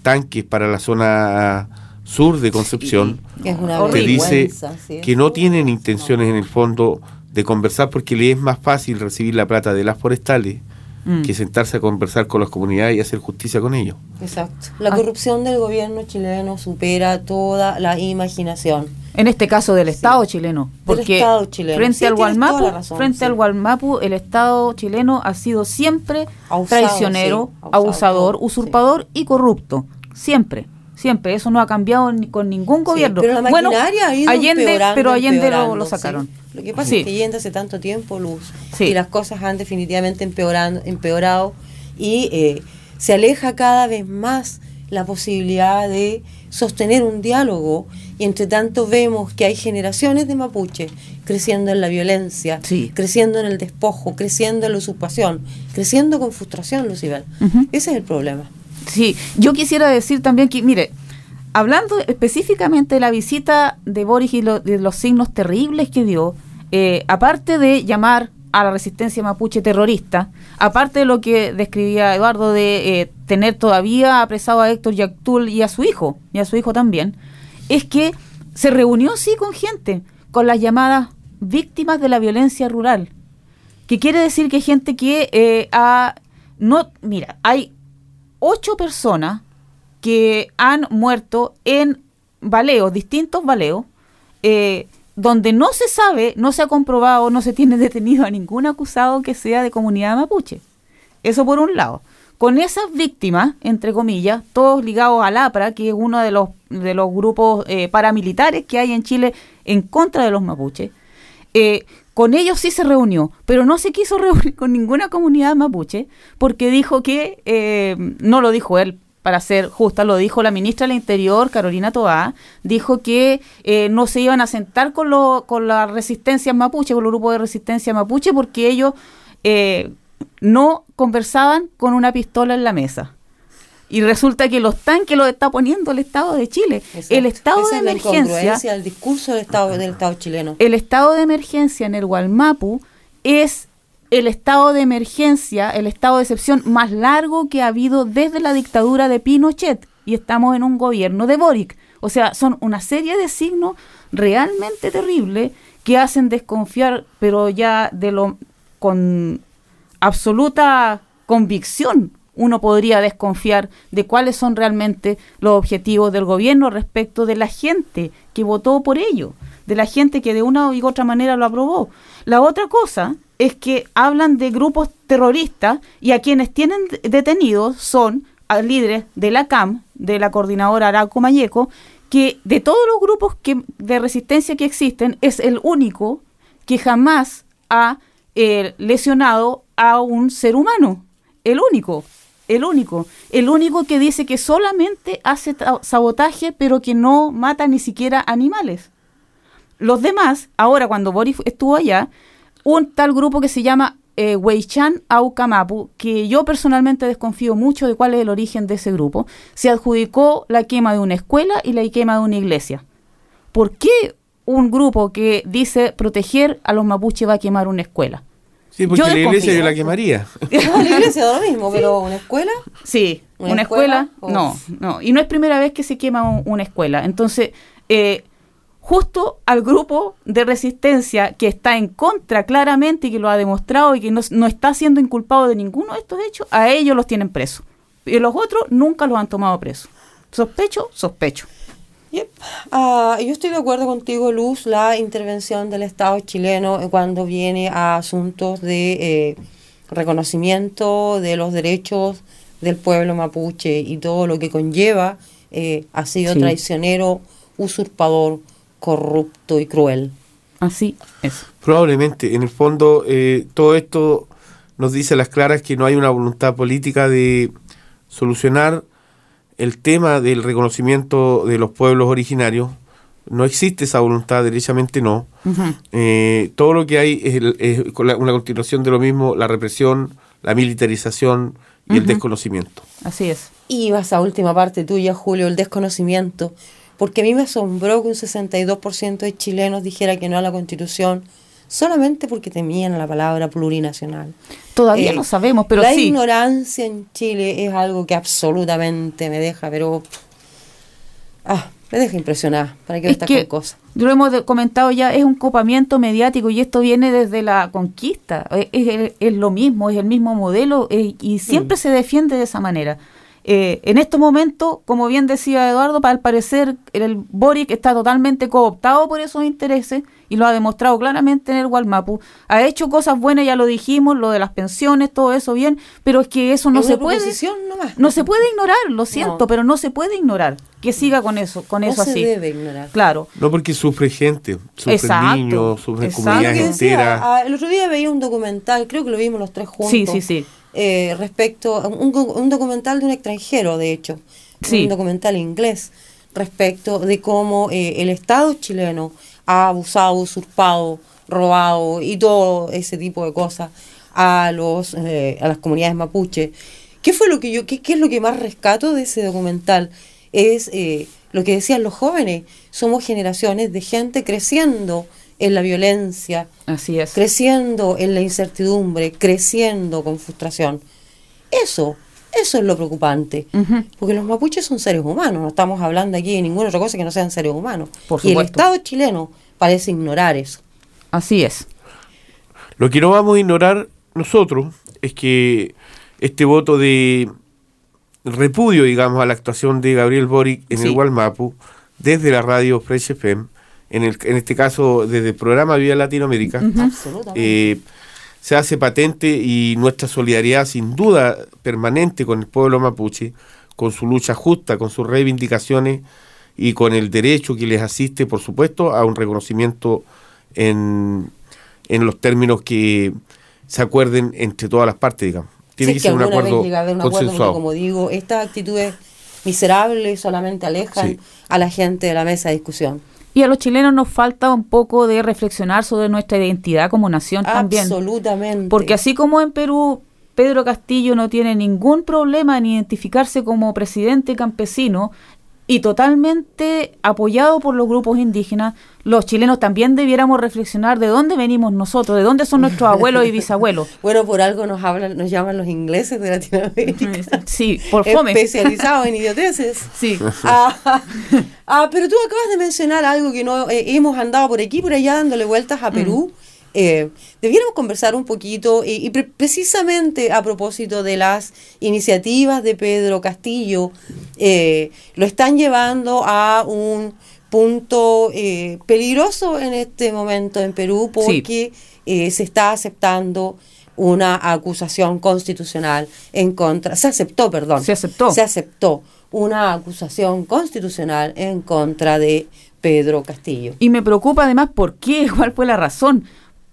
tanques para la zona sur de Concepción Que es una Horrible. dice sí. que no tienen intenciones en el fondo de conversar porque le es más fácil recibir la plata de las forestales Mm. que sentarse a conversar con las comunidades y hacer justicia con ellos. Exacto. La Ah. corrupción del gobierno chileno supera toda la imaginación. En este caso del Estado chileno, porque Estado chileno. frente Sí, al Gualmapu, razón, frente sí. al Gualmapu, el Estado chileno ha sido siempre Abusado, traicionero, sí, abusado, abusador, todo, usurpador y corrupto, siempre. Siempre, eso no ha cambiado ni con ningún gobierno. pero la bueno, ha ido Allende, pero Allende lo, lo sí. sacaron. Lo que pasa Sí. es que Allende hace tanto tiempo luz Sí. y las cosas han definitivamente empeorando, empeorado y eh, se aleja cada vez más la posibilidad de sostener un diálogo y entre tanto vemos que hay generaciones de mapuches creciendo en la violencia, Sí. creciendo en el despojo, creciendo en la usurpación, creciendo con frustración, Lucibel. Ese es el problema. Sí, yo quisiera decir también que, mire, hablando específicamente de la visita de Boris y lo- de los signos terribles que dio, eh, aparte de llamar a la resistencia mapuche terrorista, aparte de lo que describía Eduardo de eh, tener todavía apresado a Héctor Yactul y a su hijo, y a su hijo también, es que se reunió sí con gente, con las llamadas víctimas de la violencia rural, que quiere decir que gente que eh, ha... No, mira, hay ocho personas que han muerto en baleos, distintos baleos, eh, donde no se sabe, no se ha comprobado, no se tiene detenido a ningún acusado que sea de comunidad mapuche. Eso por un lado. Con esas víctimas, entre comillas, todos ligados al APRA, que es uno de los, de los grupos eh, paramilitares que hay en Chile en contra de los mapuches, eh, con ellos sí se reunió, pero no se quiso reunir con ninguna comunidad mapuche porque dijo que, eh, no lo dijo él para ser justa, lo dijo la ministra del Interior, Carolina Toá, dijo que eh, no se iban a sentar con, lo, con la resistencia mapuche, con el grupo de resistencia mapuche, porque ellos eh, no conversaban con una pistola en la mesa. Y resulta que los tanques los está poniendo el Estado de Chile. Exacto. El estado Esa de es la emergencia incongruencia del discurso del Estado, del Estado chileno. el estado de emergencia en el Gualmapu es el estado de emergencia, el estado de excepción más largo que ha habido desde la dictadura de Pinochet y estamos en un gobierno de Boric. O sea, son una serie de signos realmente terribles que hacen desconfiar, pero ya de lo con absoluta convicción uno podría desconfiar de cuáles son realmente los objetivos del gobierno respecto de la gente que votó por ello, de la gente que de una u otra manera lo aprobó. La otra cosa es que hablan de grupos terroristas y a quienes tienen de- detenidos son a líderes de la CAM, de la coordinadora Araco Mayeco, que de todos los grupos que, de resistencia que existen es el único que jamás ha eh, lesionado a un ser humano. El único, el único. El único que dice que solamente hace ta- sabotaje, pero que no mata ni siquiera animales. Los demás, ahora cuando Boris estuvo allá, un tal grupo que se llama eh, Weichan Aucamapu, que yo personalmente desconfío mucho de cuál es el origen de ese grupo, se adjudicó la quema de una escuela y la quema de una iglesia. ¿Por qué un grupo que dice proteger a los mapuches va a quemar una escuela? Sí, porque Yo la iglesia yo la quemaría. No, la iglesia da lo mismo, pero una escuela. Sí, ¿Una una, escuela, escuela? no, no. Y no es primera vez que se quema un- una escuela. Entonces, eh, justo al grupo de resistencia que está en contra claramente y que lo ha demostrado y que no, no está siendo inculpado de ninguno de estos hechos, a ellos los tienen presos. Y los otros nunca los han tomado presos. Sospecho, sospecho. Yep. Ah, yo estoy de acuerdo contigo, Luz, la intervención del Estado chileno cuando viene a asuntos de eh, reconocimiento de los derechos del pueblo mapuche y todo lo que conlleva eh, ha sido Sí. traicionero, usurpador, corrupto y cruel. Así es. Probablemente, en el fondo, eh, todo esto nos dice a las claras que no hay una voluntad política de solucionar el tema del reconocimiento de los pueblos originarios. No existe esa voluntad, derechamente no. Eh, todo lo que hay es, el- una continuación de lo mismo, la represión, la militarización y el desconocimiento. Así es. Y vas a última parte tuya, Julio, el desconocimiento. Porque a mí me asombró que un 62% de chilenos dijera que no a la constitución solamente porque temían la palabra plurinacional. Todavía Eh, no sabemos, pero la sí. ignorancia en Chile es algo que absolutamente me deja, pero... Ah, me deja impresionada. ¿Para que, con cosas? lo hemos comentado ya, es un copamiento mediático y esto viene desde la conquista. Es, es- es lo mismo, es el mismo modelo eh, y siempre Mm. se defiende de esa manera. Eh, en estos momentos, como bien decía Eduardo, para al parecer el Boric está totalmente cooptado por esos intereses y lo ha demostrado claramente en el Gualmapu. Ha hecho cosas buenas, ya lo dijimos, lo de las pensiones, todo eso bien, pero es que eso no Es se puede. nomás. No se puede ignorar, lo siento, No. pero no se puede ignorar. Que siga con eso, con No eso se así. debe ignorar. Claro. No porque sufre gente, sufren Exacto, niños, sufren comunidades enteras. ah, el otro día veía un documental, creo que lo vimos los tres juntos. Sí, sí, sí. eh, respecto a un, un documental de un extranjero, de hecho, Sí. un documental inglés, respecto de cómo eh, el Estado chileno ha abusado, usurpado, robado y todo ese tipo de cosas a los eh, a las comunidades mapuche. ¿Qué fue lo que yo, qué, qué es lo que más rescato de ese documental? Es eh, lo que decían los jóvenes. Somos generaciones de gente creciendo en la violencia, Así es. creciendo en la incertidumbre, creciendo con frustración. Eso, eso es lo preocupante. Porque los mapuches son seres humanos, no estamos hablando aquí de ninguna otra cosa que no sean seres humanos. Por y el. Estado chileno parece ignorar eso. Así es. Lo que no vamos a ignorar nosotros es que este voto de repudio, digamos, a la actuación de Gabriel Boric en Sí. el Gualmapu, desde la radio Fresh FM, en, el, en este caso desde el programa Vía Latinoamérica, Absolutamente. eh, se hace patente y nuestra solidaridad sin duda permanente con el pueblo mapuche, con su lucha justa, con sus reivindicaciones y con el derecho que les asiste, por supuesto, a un reconocimiento en, en los términos que se acuerden entre todas las partes, digamos. Tiene Sí, que ser un vez acuerdo llegue a acuerdo, consensuado. como digo, estas actitudes miserables solamente alejan Sí. a la gente de la mesa de discusión. Y a los chilenos nos falta un poco de reflexionar sobre nuestra identidad como nación también. Absolutamente. Porque así como en Perú Pedro Castillo no tiene ningún problema en identificarse como presidente campesino y totalmente apoyado por los grupos indígenas, los chilenos también debiéramos reflexionar de dónde venimos nosotros, de dónde son nuestros abuelos y bisabuelos. Bueno, por algo nos hablan, nos llaman los ingleses de Latinoamérica. Sí, por fome. Especializados en idioteces. Sí. Ah, ah, pero tú acabas de mencionar algo que no eh, hemos andado por aquí por allá dándole vueltas a Perú. Eh, debiéramos conversar un poquito y, y pre- precisamente a propósito de las iniciativas de Pedro Castillo, eh, lo están llevando a un punto eh, peligroso en este momento en Perú porque se está aceptando una acusación constitucional en contra, se aceptó, perdón, Se aceptó. se aceptó una acusación constitucional en contra de Pedro Castillo. Y me preocupa además por qué, cuál fue la razón.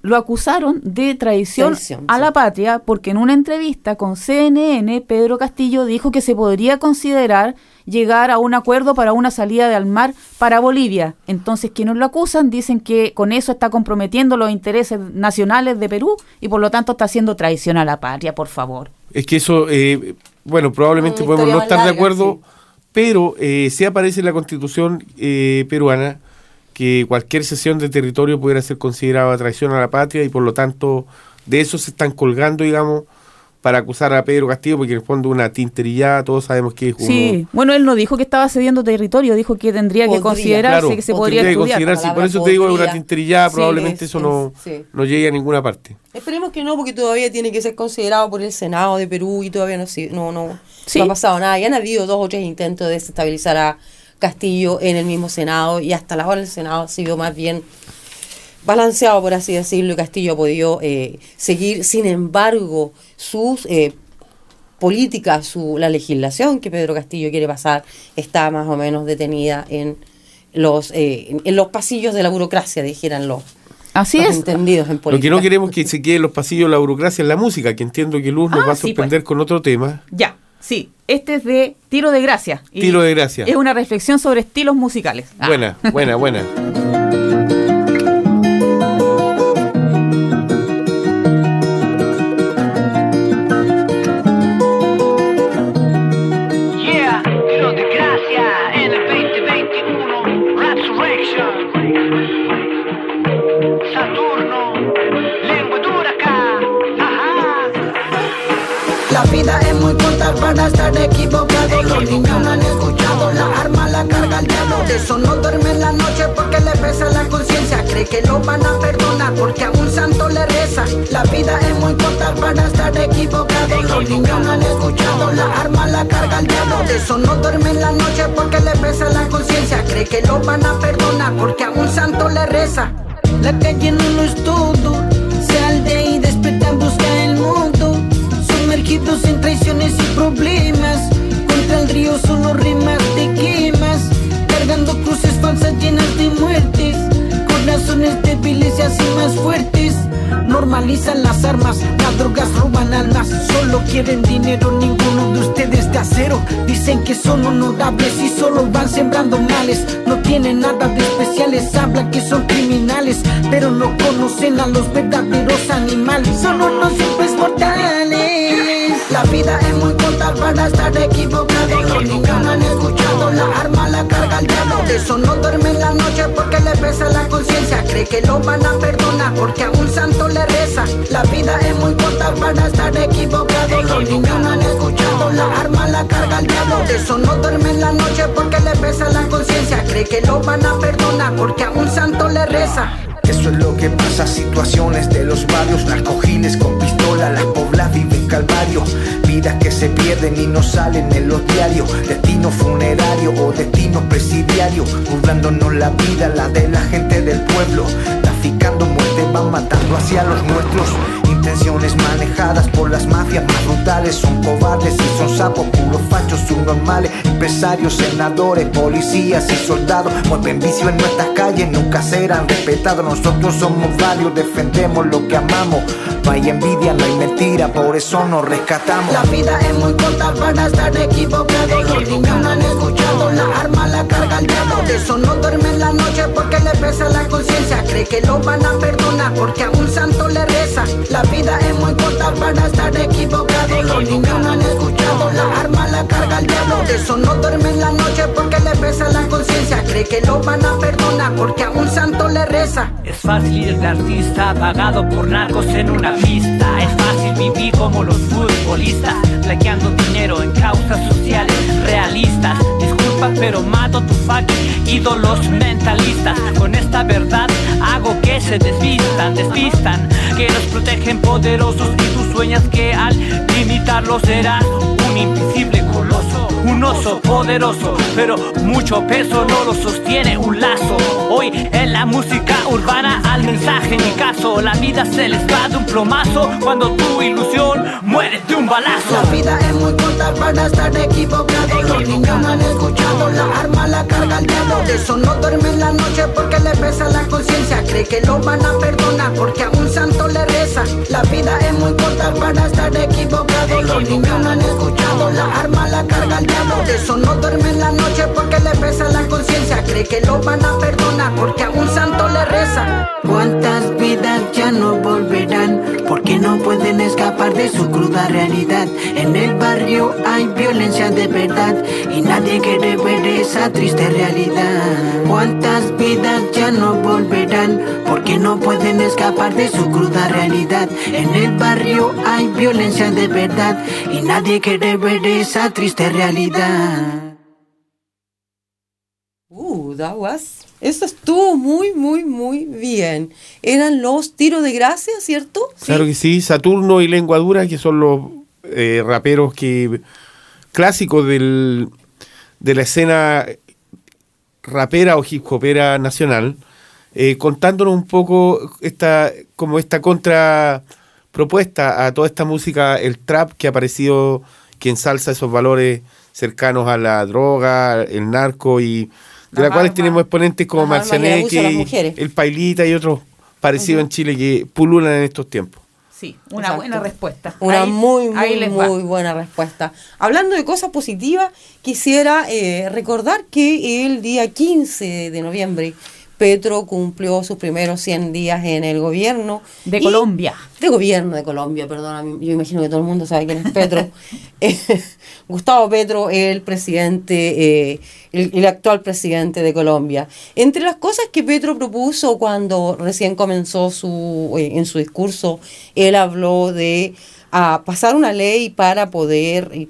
Lo acusaron de traición, Traición, a sí. la patria porque en una entrevista con CNN, Pedro Castillo dijo que se podría considerar llegar a un acuerdo para una salida del mar para Bolivia. Entonces, quienes lo acusan dicen que con eso está comprometiendo los intereses nacionales de Perú y por lo tanto está haciendo traición a la patria, por favor. Es que eso, eh, bueno, probablemente podemos no estar de acuerdo, sí. pero eh, sí aparece en la constitución eh, peruana que cualquier cesión de territorio pudiera ser considerada traición a la patria y por lo tanto de eso se están colgando, digamos, para acusar a Pedro Castillo, porque en el fondo una tinterillada, todos sabemos que es uno- Sí, bueno, él no dijo que estaba cediendo territorio, dijo que tendría que considerarse Claro, que se podría tendría que estudiar. considerarse, por eso te digo, es una tinterillada, Sí, probablemente es- eso no, es- sí. no llegue a ninguna parte. Esperemos que no, porque todavía tiene que ser considerado por el Senado de Perú y todavía no, si- no, no, Sí. no ha pasado nada. Ya han habido dos o tres intentos de desestabilizar a Castillo en el mismo Senado y hasta la hora el Senado ha sido más bien balanceado, por así decirlo, y Castillo ha podido eh, seguir. Sin embargo, sus eh, políticas, su, la legislación que Pedro Castillo quiere pasar está más o menos detenida en los, eh, en, los pasillos de la burocracia, dijeran los, Así los es. entendidos en política. Lo que no queremos que se quede en los pasillos de la burocracia en la música, que entiendo que Luz nos Ah, va a sí, sorprender con otro tema. Ya, sí. Este es de Tiro de Gracia. Y Tiro de Gracia. Es una reflexión sobre estilos musicales. Ah, Buena, buena, Los niños no han escuchado, la arma la carga el diablo. De eso no duerme en la noche porque le pesa la conciencia. Cree que lo van a perdonar porque a un santo le reza. La vida es muy corta para estar equivocado. Los niños no han escuchado, la arma la carga el diablo. De eso no duerme en la noche porque le pesa la conciencia. Cree que lo van a perdonar porque a un santo le reza. La calle no lo es todo. Sal de ahí, despierta, busca el mundo. Sumergidos en traiciones y problemas. Contra el río solo rimas te quemas. Cargando cruces falsas llenas de muertes. Corazones débiles y así más fuertes. Normalizan las armas, las drogas roban almas. Solo quieren dinero, ninguno de ustedes de acero. Dicen que son honorables y solo van sembrando males. No tienen nada de especiales, hablan que son criminales, pero no conocen a los verdaderos animales. Son unos simples mortales. La vida es muy corta para estar equivocado. Los niños no han escuchado la arma, la carga el diablo. De eso no duerme en la noche porque le pesa la conciencia. Cree que lo van a perdonar porque a un santo le reza. La vida es muy corta para estar equivocado. Los niños no han escuchado la arma, la carga el diablo. De eso no duerme en la noche porque le pesa la conciencia. Cree que lo van a perdonar porque a un santo le reza. Eso es lo que pasa, situaciones de los barrios, narcogiles con pistola, las poblas viven calvario, vidas que se pierden y no salen en los diarios, destino funerario o destino presidiario, burlándonos la vida, la de la gente del pueblo, traficando muerte, van matando hacia los nuestros, intenciones manejadas por las mafias más brutales, son cobardes y son sapos, puros fachos subnormales, empresarios, senadores, policías y soldados, mueven vicio en nuestras calles, nunca serán respetados, nosotros somos varios, defendemos lo que amamos, no hay envidia, no hay mentira, por eso nos rescatamos. La vida es muy corta para estar equivocado. Arma, la carga el diablo. De eso no duerme en la noche porque le pesa la conciencia. Cree que lo van a perdonar porque a un santo le reza. La vida es muy corta para estar equivocado. Los niños no han escuchado la arma, la carga el diablo. De eso no duerme en la noche porque le pesa la conciencia. Cree que lo van a perdonar porque a un santo le reza. Es fácil ir de artista pagado por narcos en una pista. Es fácil vivir como los futbolistas, plaqueando dinero en causas sociales realistas. Pero mato tu fucking ídolos mentalistas. Con esta verdad hago que se desvistan, despistan, que los protegen poderosos y tú sueñas que al limitarlos serás un invisible coloso, un oso poderoso, pero mucho peso no lo sostiene un lazo. Hoy en la música urbana al mensaje ni caso, la vida se les va de un plomazo cuando tu ilusión muere de un balazo. La vida es muy corta para estar equivocado. Los niños no han escuchado la arma, la carga el diablo. De eso no duerme en la noche porque le pesa la conciencia. Cree que lo van a perdonar porque a un santo le reza. La vida es muy corta para estar equivocado. Los niños no han escuchado la arma, la carga el De eso no duerme en la noche porque le pesa la conciencia. Cree que lo van a perdonar porque a un santo le reza. ¿Cuántas vidas ya no volverán? Porque no pueden escapar de su cruda realidad. En el barrio hay violencia de verdad y nadie quiere ver esa triste realidad. ¿Cuántas vidas ya no volverán? Porque no pueden escapar de su cruda realidad. En el barrio hay violencia de verdad y nadie quiere ver esa triste realidad. Uh, that was. Eso estuvo muy, muy, muy bien. Eran los tiros de gracia, ¿cierto? Claro que sí, Saturno y Lengua Dura, que son los eh, raperos que clásicos del, de la escena rapera o hip hopera nacional, eh, contándonos un poco esta, como esta contrapropuesta a toda esta música, el trap que ha aparecido, que ensalza esos valores cercanos a la droga, el narco y de Las la cuales tenemos exponentes como Marcianeque, el Pailita y otros parecidos en Chile que pululan en estos tiempos. Sí, una Exacto. buena respuesta. Una Ahí- muy, muy buena respuesta. Hablando de cosas positivas, quisiera eh, recordar que el día 15 de noviembre Petro cumplió sus primeros 100 días en el gobierno. De Y- Colombia. De gobierno de Colombia, perdón. Yo imagino que todo el mundo sabe quién es Petro. Eh, Gustavo Petro, el presidente, eh, el, el actual presidente de Colombia. Entre las cosas que Petro propuso cuando recién comenzó su, eh, en su discurso, él habló de ah, pasar una ley para poder eh,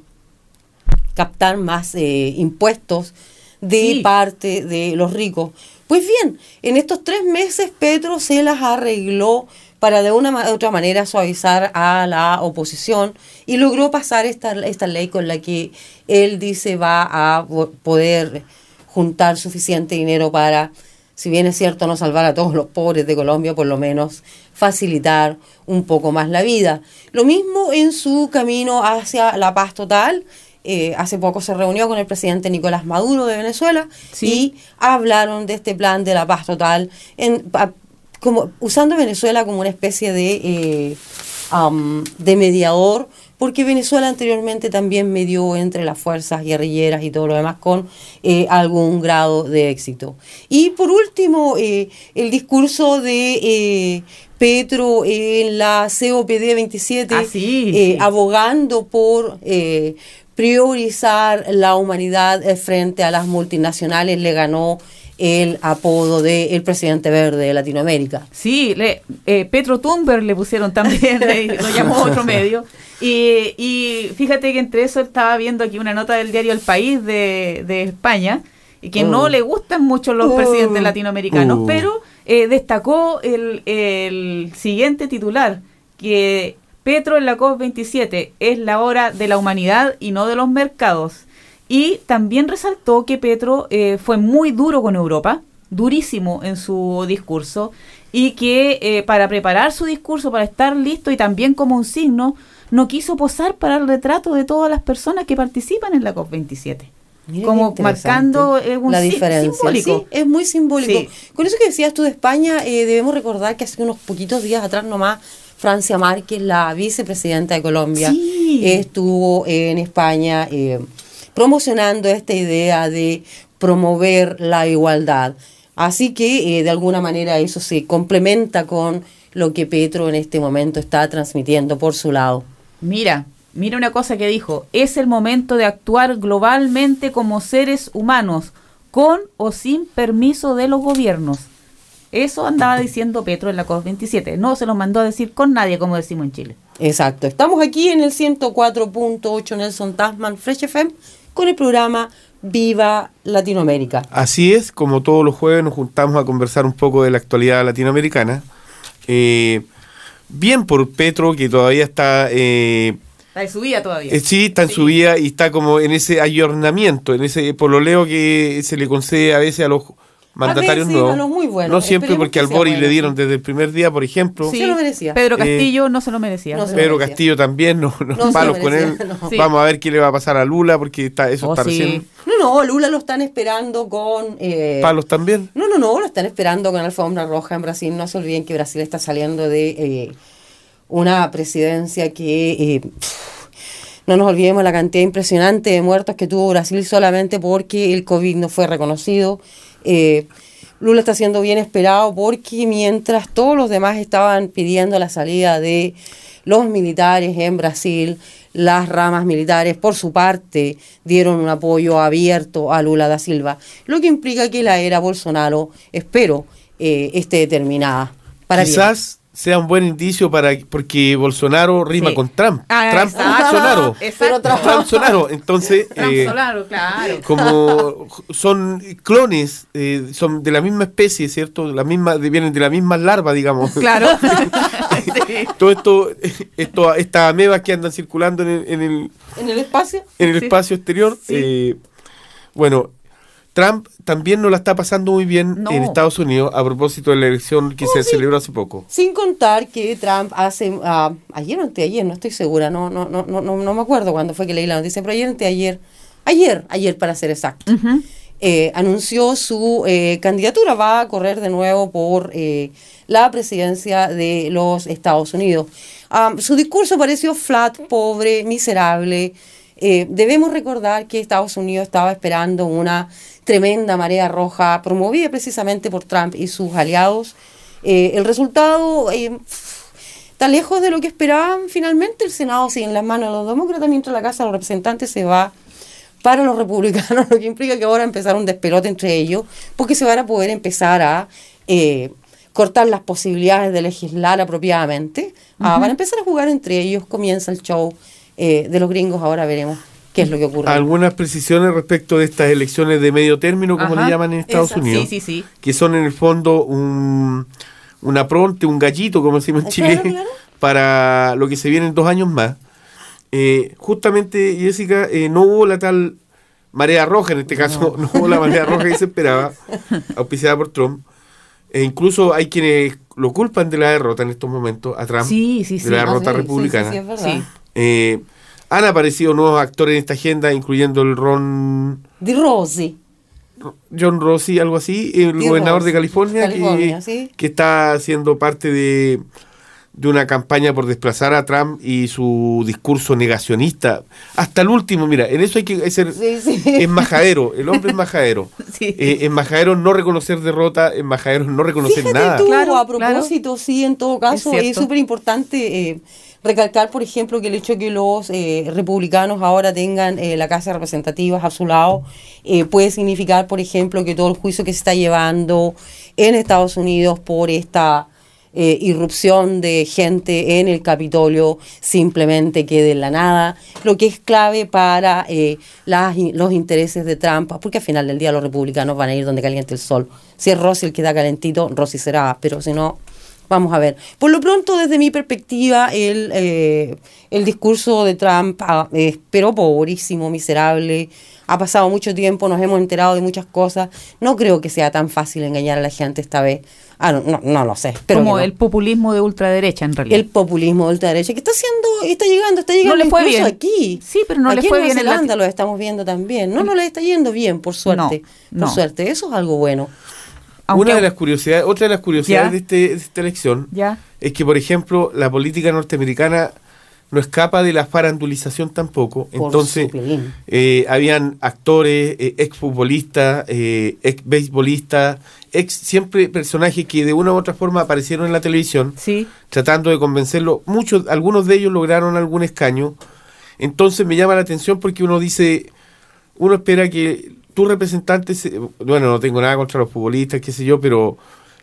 captar más eh, impuestos de Sí. parte de los ricos. Pues bien, en estos tres meses Petro se las arregló para de una ma- otra manera suavizar a la oposición y logró pasar esta, esta ley con la que él dice va a po- poder juntar suficiente dinero para, si bien es cierto, no salvar a todos los pobres de Colombia, por lo menos facilitar un poco más la vida. Lo mismo en su camino hacia la paz total. Eh, hace poco se reunió con el presidente Nicolás Maduro de Venezuela Sí. y hablaron de este plan de la paz total en, como usando Venezuela como una especie de, eh, de mediador, porque Venezuela anteriormente también medió entre las fuerzas guerrilleras y todo lo demás con eh, algún grado de éxito. Y por último, el discurso de Petro en la COPD 27, Ah, sí, sí. abogando por priorizar la humanidad eh, frente a las multinacionales, le ganó el apodo de el presidente verde de Latinoamérica. Sí, le, eh, Petro Thunberg le pusieron también, le- lo llamó otro medio. Y, y fíjate que entre eso estaba viendo aquí una nota del diario El País de, de España, y que no Oh. le gustan mucho los Oh. presidentes latinoamericanos, Oh. pero eh, destacó el, el siguiente titular, que Petro en la COP27 es la hora de la humanidad y no de los mercados. Y también resaltó que Petro eh, fue muy duro con Europa, durísimo en su discurso, y que eh, para preparar su discurso, para estar listo y también como un signo, no quiso posar para el retrato de todas las personas que participan en la COP27. Mira Como marcando eh, un la diferencia. simbólico. Sí, es muy simbólico. Sí. Con eso que decías tú de España, eh, debemos recordar que hace unos poquitos días atrás nomás, Francia Márquez, la vicepresidenta de Colombia, Sí. estuvo en España eh, promocionando esta idea de promover la igualdad. Así que eh, de alguna manera eso se complementa con lo que Petro en este momento está transmitiendo por su lado. Mira, mira una cosa que dijo, es el momento de actuar globalmente como seres humanos, con o sin permiso de los gobiernos. Eso andaba diciendo Petro en la COP27. No se lo mandó a decir con nadie, como decimos en Chile. Exacto. Estamos aquí en el 104.8 Nelson Tasman Fresh FM con el programa Viva Latinoamérica. Así es, como todos los jueves nos juntamos a conversar un poco de la actualidad latinoamericana. Eh, bien por Petro, que todavía está, eh, Está de subida todavía. eh, sí, está en su vida y está como en ese ayornamiento, en ese pololeo que se le concede a veces a los mandatarios veces, nuevos. muy. No siempre, Esperemos porque que al bueno, le dieron desde el primer día, por ejemplo. Sí. Se lo merecía. Pedro Eh, Castillo no se lo merecía. no se lo Pedro merecía. Castillo también, no, palos con él. merecía, no. Sí. Vamos a ver qué le va a pasar a Lula, porque está, eso Oh, está sí. recién. No, no, Lula lo están esperando con... eh, Palos también. No, no, no, lo están esperando con alfombra roja en Brasil. No se olviden que Brasil está saliendo de eh, una presidencia que... eh, no nos olvidemos la cantidad impresionante de muertos que tuvo Brasil solamente porque el COVID no fue reconocido. Eh, Lula está siendo bien esperado porque mientras todos los demás estaban pidiendo la salida de los militares en Brasil, las ramas militares por su parte dieron un apoyo abierto a Lula da Silva, lo que implica que la era Bolsonaro, espero, eh, esté terminada. Para bien. Sea un buen indicio para porque Bolsonaro rima Sí. con Trump. Ah, Trump exacto. Bolsonaro. Exacto. Pero Bolsonaro. Entonces, eh, Solaro, claro. como son clones, eh, son de la misma especie, ¿cierto? La misma, de- vienen de la misma larva, digamos. Claro. Sí. Todo esto, esto, estas amebas que andan circulando en el, en el, En el espacio. en el Sí. espacio exterior. Sí. eh, bueno, Trump también no la está pasando muy bien No. en Estados Unidos a propósito de la elección que se celebró hace poco. Sin contar que Trump hace, ah, ayer o anteayer, no estoy segura, no, no, no, no, no, no me acuerdo cuándo fue que leí la noticia, pero ayer o anteayer, ayer, ayer para ser exacto, eh, anunció su eh, candidatura, va a correr de nuevo por eh, la presidencia de los Estados Unidos. Ah, su discurso pareció flat, pobre, miserable. Eh, debemos recordar que Estados Unidos estaba esperando una tremenda marea roja promovida precisamente por Trump y sus aliados. Eh, el resultado eh, está lejos de lo que esperaban. Finalmente el Senado sigue en las manos de los demócratas mientras la Casa de los Representantes se va para los republicanos, lo que implica que ahora empezar un despelote entre ellos, porque se van a poder empezar a eh, cortar las posibilidades de legislar apropiadamente. Ah, van a empezar a jugar entre ellos, comienza el show eh, de los gringos, ahora veremos qué es lo que ocurre. Algunas precisiones respecto de estas elecciones de medio término, como Ajá. le llaman en Estados. Unidos, Sí, sí, sí. que son en el fondo un, una pronte, un gallito, como decimos en Chile, claro. para lo que se viene en dos años más. Eh, justamente, Jessica, eh, no hubo la tal marea roja en este caso, no, hubo la marea roja que se esperaba, auspiciada por Trump. E incluso hay quienes lo culpan de la derrota en estos momentos a Trump, Sí, sí, de sí. la Ah, derrota republicana. sí, sí, es verdad. Sí. Eh, han aparecido nuevos actores en esta agenda, incluyendo el Ron Di Rossi. John Rossi, algo así, el gobernador Rossi. de California, California, que, sí. que está haciendo parte de, de una campaña por desplazar a Trump y su discurso negacionista. Hasta el último, mira, en eso hay que ser Sí, sí. embajadero, el hombre embajadero. Sí. Eh, embajadero no reconocer derrota, embajadero no reconocer Fíjate nada. tú, Claro, a propósito, sí, en todo caso, Es es súper importante eh, recalcar, por ejemplo, que el hecho de que los eh, republicanos ahora tengan eh, la Casa de Representativas a su lado eh, puede significar, por ejemplo, que todo el juicio que se está llevando en Estados Unidos por esta eh, irrupción de gente en el Capitolio simplemente quede en la nada, lo que es clave para los intereses de Trump, porque al final del día los republicanos van a ir donde caliente el sol. Si es Rossi el que da calentito, Rossi será, pero si no, vamos a ver. Por lo pronto, desde mi perspectiva, el, eh, el discurso de Trump ah, es pero pobrísimo, miserable. Ha pasado mucho tiempo, nos hemos enterado de muchas cosas. No creo que sea tan fácil engañar a la gente esta vez. Ah, no, no, no lo sé. Pero Como el populismo de ultraderecha, en realidad. el populismo de ultraderecha que está haciendo, está llegando, está llegando No le fue incluso bien. aquí. Sí, pero no le Aquí fue en bien en Zelanda lo estamos viendo también. No, no le está yendo bien, por suerte. No, por suerte, eso es algo bueno. Aunque- Una de las curiosidades, otra de las curiosidades de, este- de esta elección Ya. es que, por ejemplo, la política norteamericana no escapa de la farandulización tampoco. Por Entonces, eh, habían actores, eh, exfutbolistas, eh, ex beisbolistas, ex siempre personajes que de una u otra forma aparecieron en la televisión, Sí. tratando de convencerlo. Muchos, algunos de ellos lograron algún escaño. Entonces me llama la atención porque uno dice, uno espera que tu representante, se- bueno, no tengo nada contra los futbolistas, qué sé yo, pero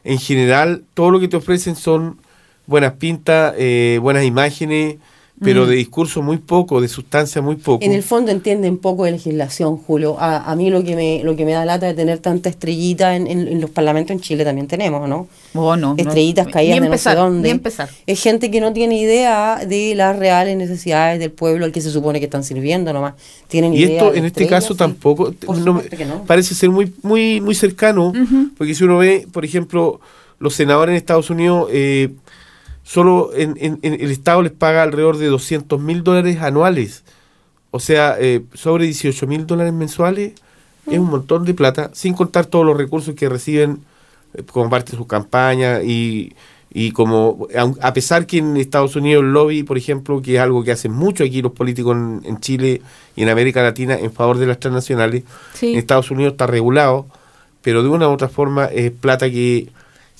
en general todo lo que te ofrecen son buenas pintas, eh, buenas imágenes, pero Mm. de discurso muy poco, de sustancia muy poco. En el fondo entienden poco de legislación, Julio. A, a mí lo que me lo que me da lata de tener tanta estrellita en, en- en los parlamentos en Chile también tenemos, ¿no? Oh, no, no. Estrellitas Ni caídas de empezar, no sé dónde. ni empezar. Es gente que no tiene idea de las reales necesidades del pueblo al que se supone que están sirviendo nomás. Tienen Y idea esto de en este caso tampoco no no. parece ser muy muy muy cercano, porque si uno ve, por ejemplo, los senadores en Estados Unidos, eh, solo en, en- en el Estado les paga alrededor de 200 mil dólares anuales, o sea, eh, sobre 18 mil dólares mensuales, es un montón de plata, sin contar todos los recursos que reciben eh, como parte de su campaña y, y como, aun- a pesar que en Estados Unidos el lobby, por ejemplo, que es algo que hacen mucho aquí los políticos en, en Chile y en América Latina en favor de las transnacionales, Sí. en Estados Unidos está regulado, pero de una u otra forma es plata que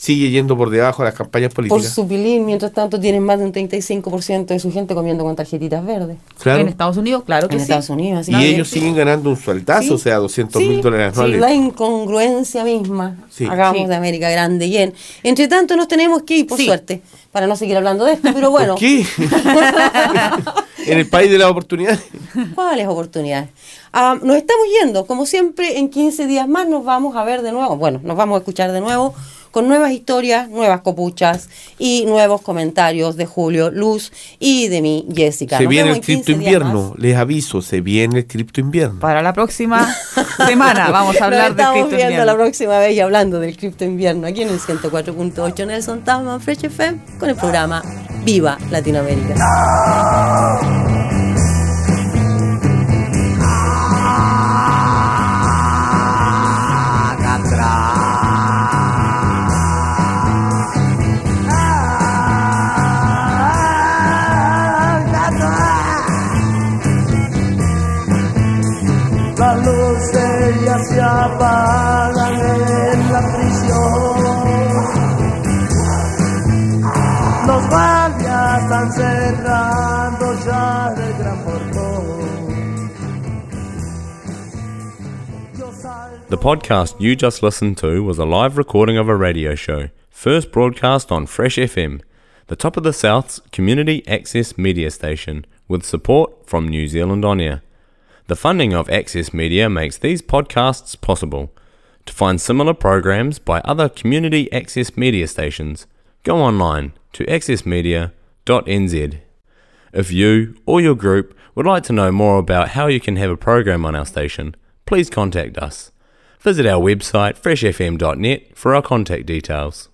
sigue yendo por debajo de las campañas Por políticas. su pilín, mientras tanto, tienen más de un 35% de su gente comiendo con tarjetitas verdes. Claro. En Estados Unidos, claro que En sí. Estados Unidos, así y ellos siguen ganando un sueldazo, Sí. o sea, 200 mil Sí, dólares sí, anuales. la incongruencia misma. Sí. Hagamos Sí. de América grande y en. Entre tanto, nos tenemos que ir, por Sí. suerte, para no seguir hablando de esto, pero bueno. ¿Por qué? en el país de las oportunidades. ¿Cuáles oportunidades? Ah, nos estamos yendo, como siempre, en 15 días más nos vamos a ver de nuevo. Bueno, nos vamos a escuchar de nuevo con nuevas historias, nuevas copuchas y nuevos comentarios de Julio Luz y de mí, Jessica. Se Nos viene el en 15 cripto invierno, les aviso, se viene el cripto invierno. Para la próxima semana vamos a hablar Nos de estamos cripto viendo invierno. la próxima vez y hablando del cripto invierno aquí en el 104.8 Nelson Tauman Fresh FM con el programa Viva Latinoamérica. The podcast you just listened to was a live recording of a radio show, first broadcast on Fresh FM, the top of the South's community access media station, with support from New Zealand On Air. The funding of Access Media makes these podcasts possible. To find similar programs by other community access media stations, go online to accessmedia.nz. If you or your group would like to know more about how you can have a program on our station, please contact us. Visit our website freshfm.net for our contact details.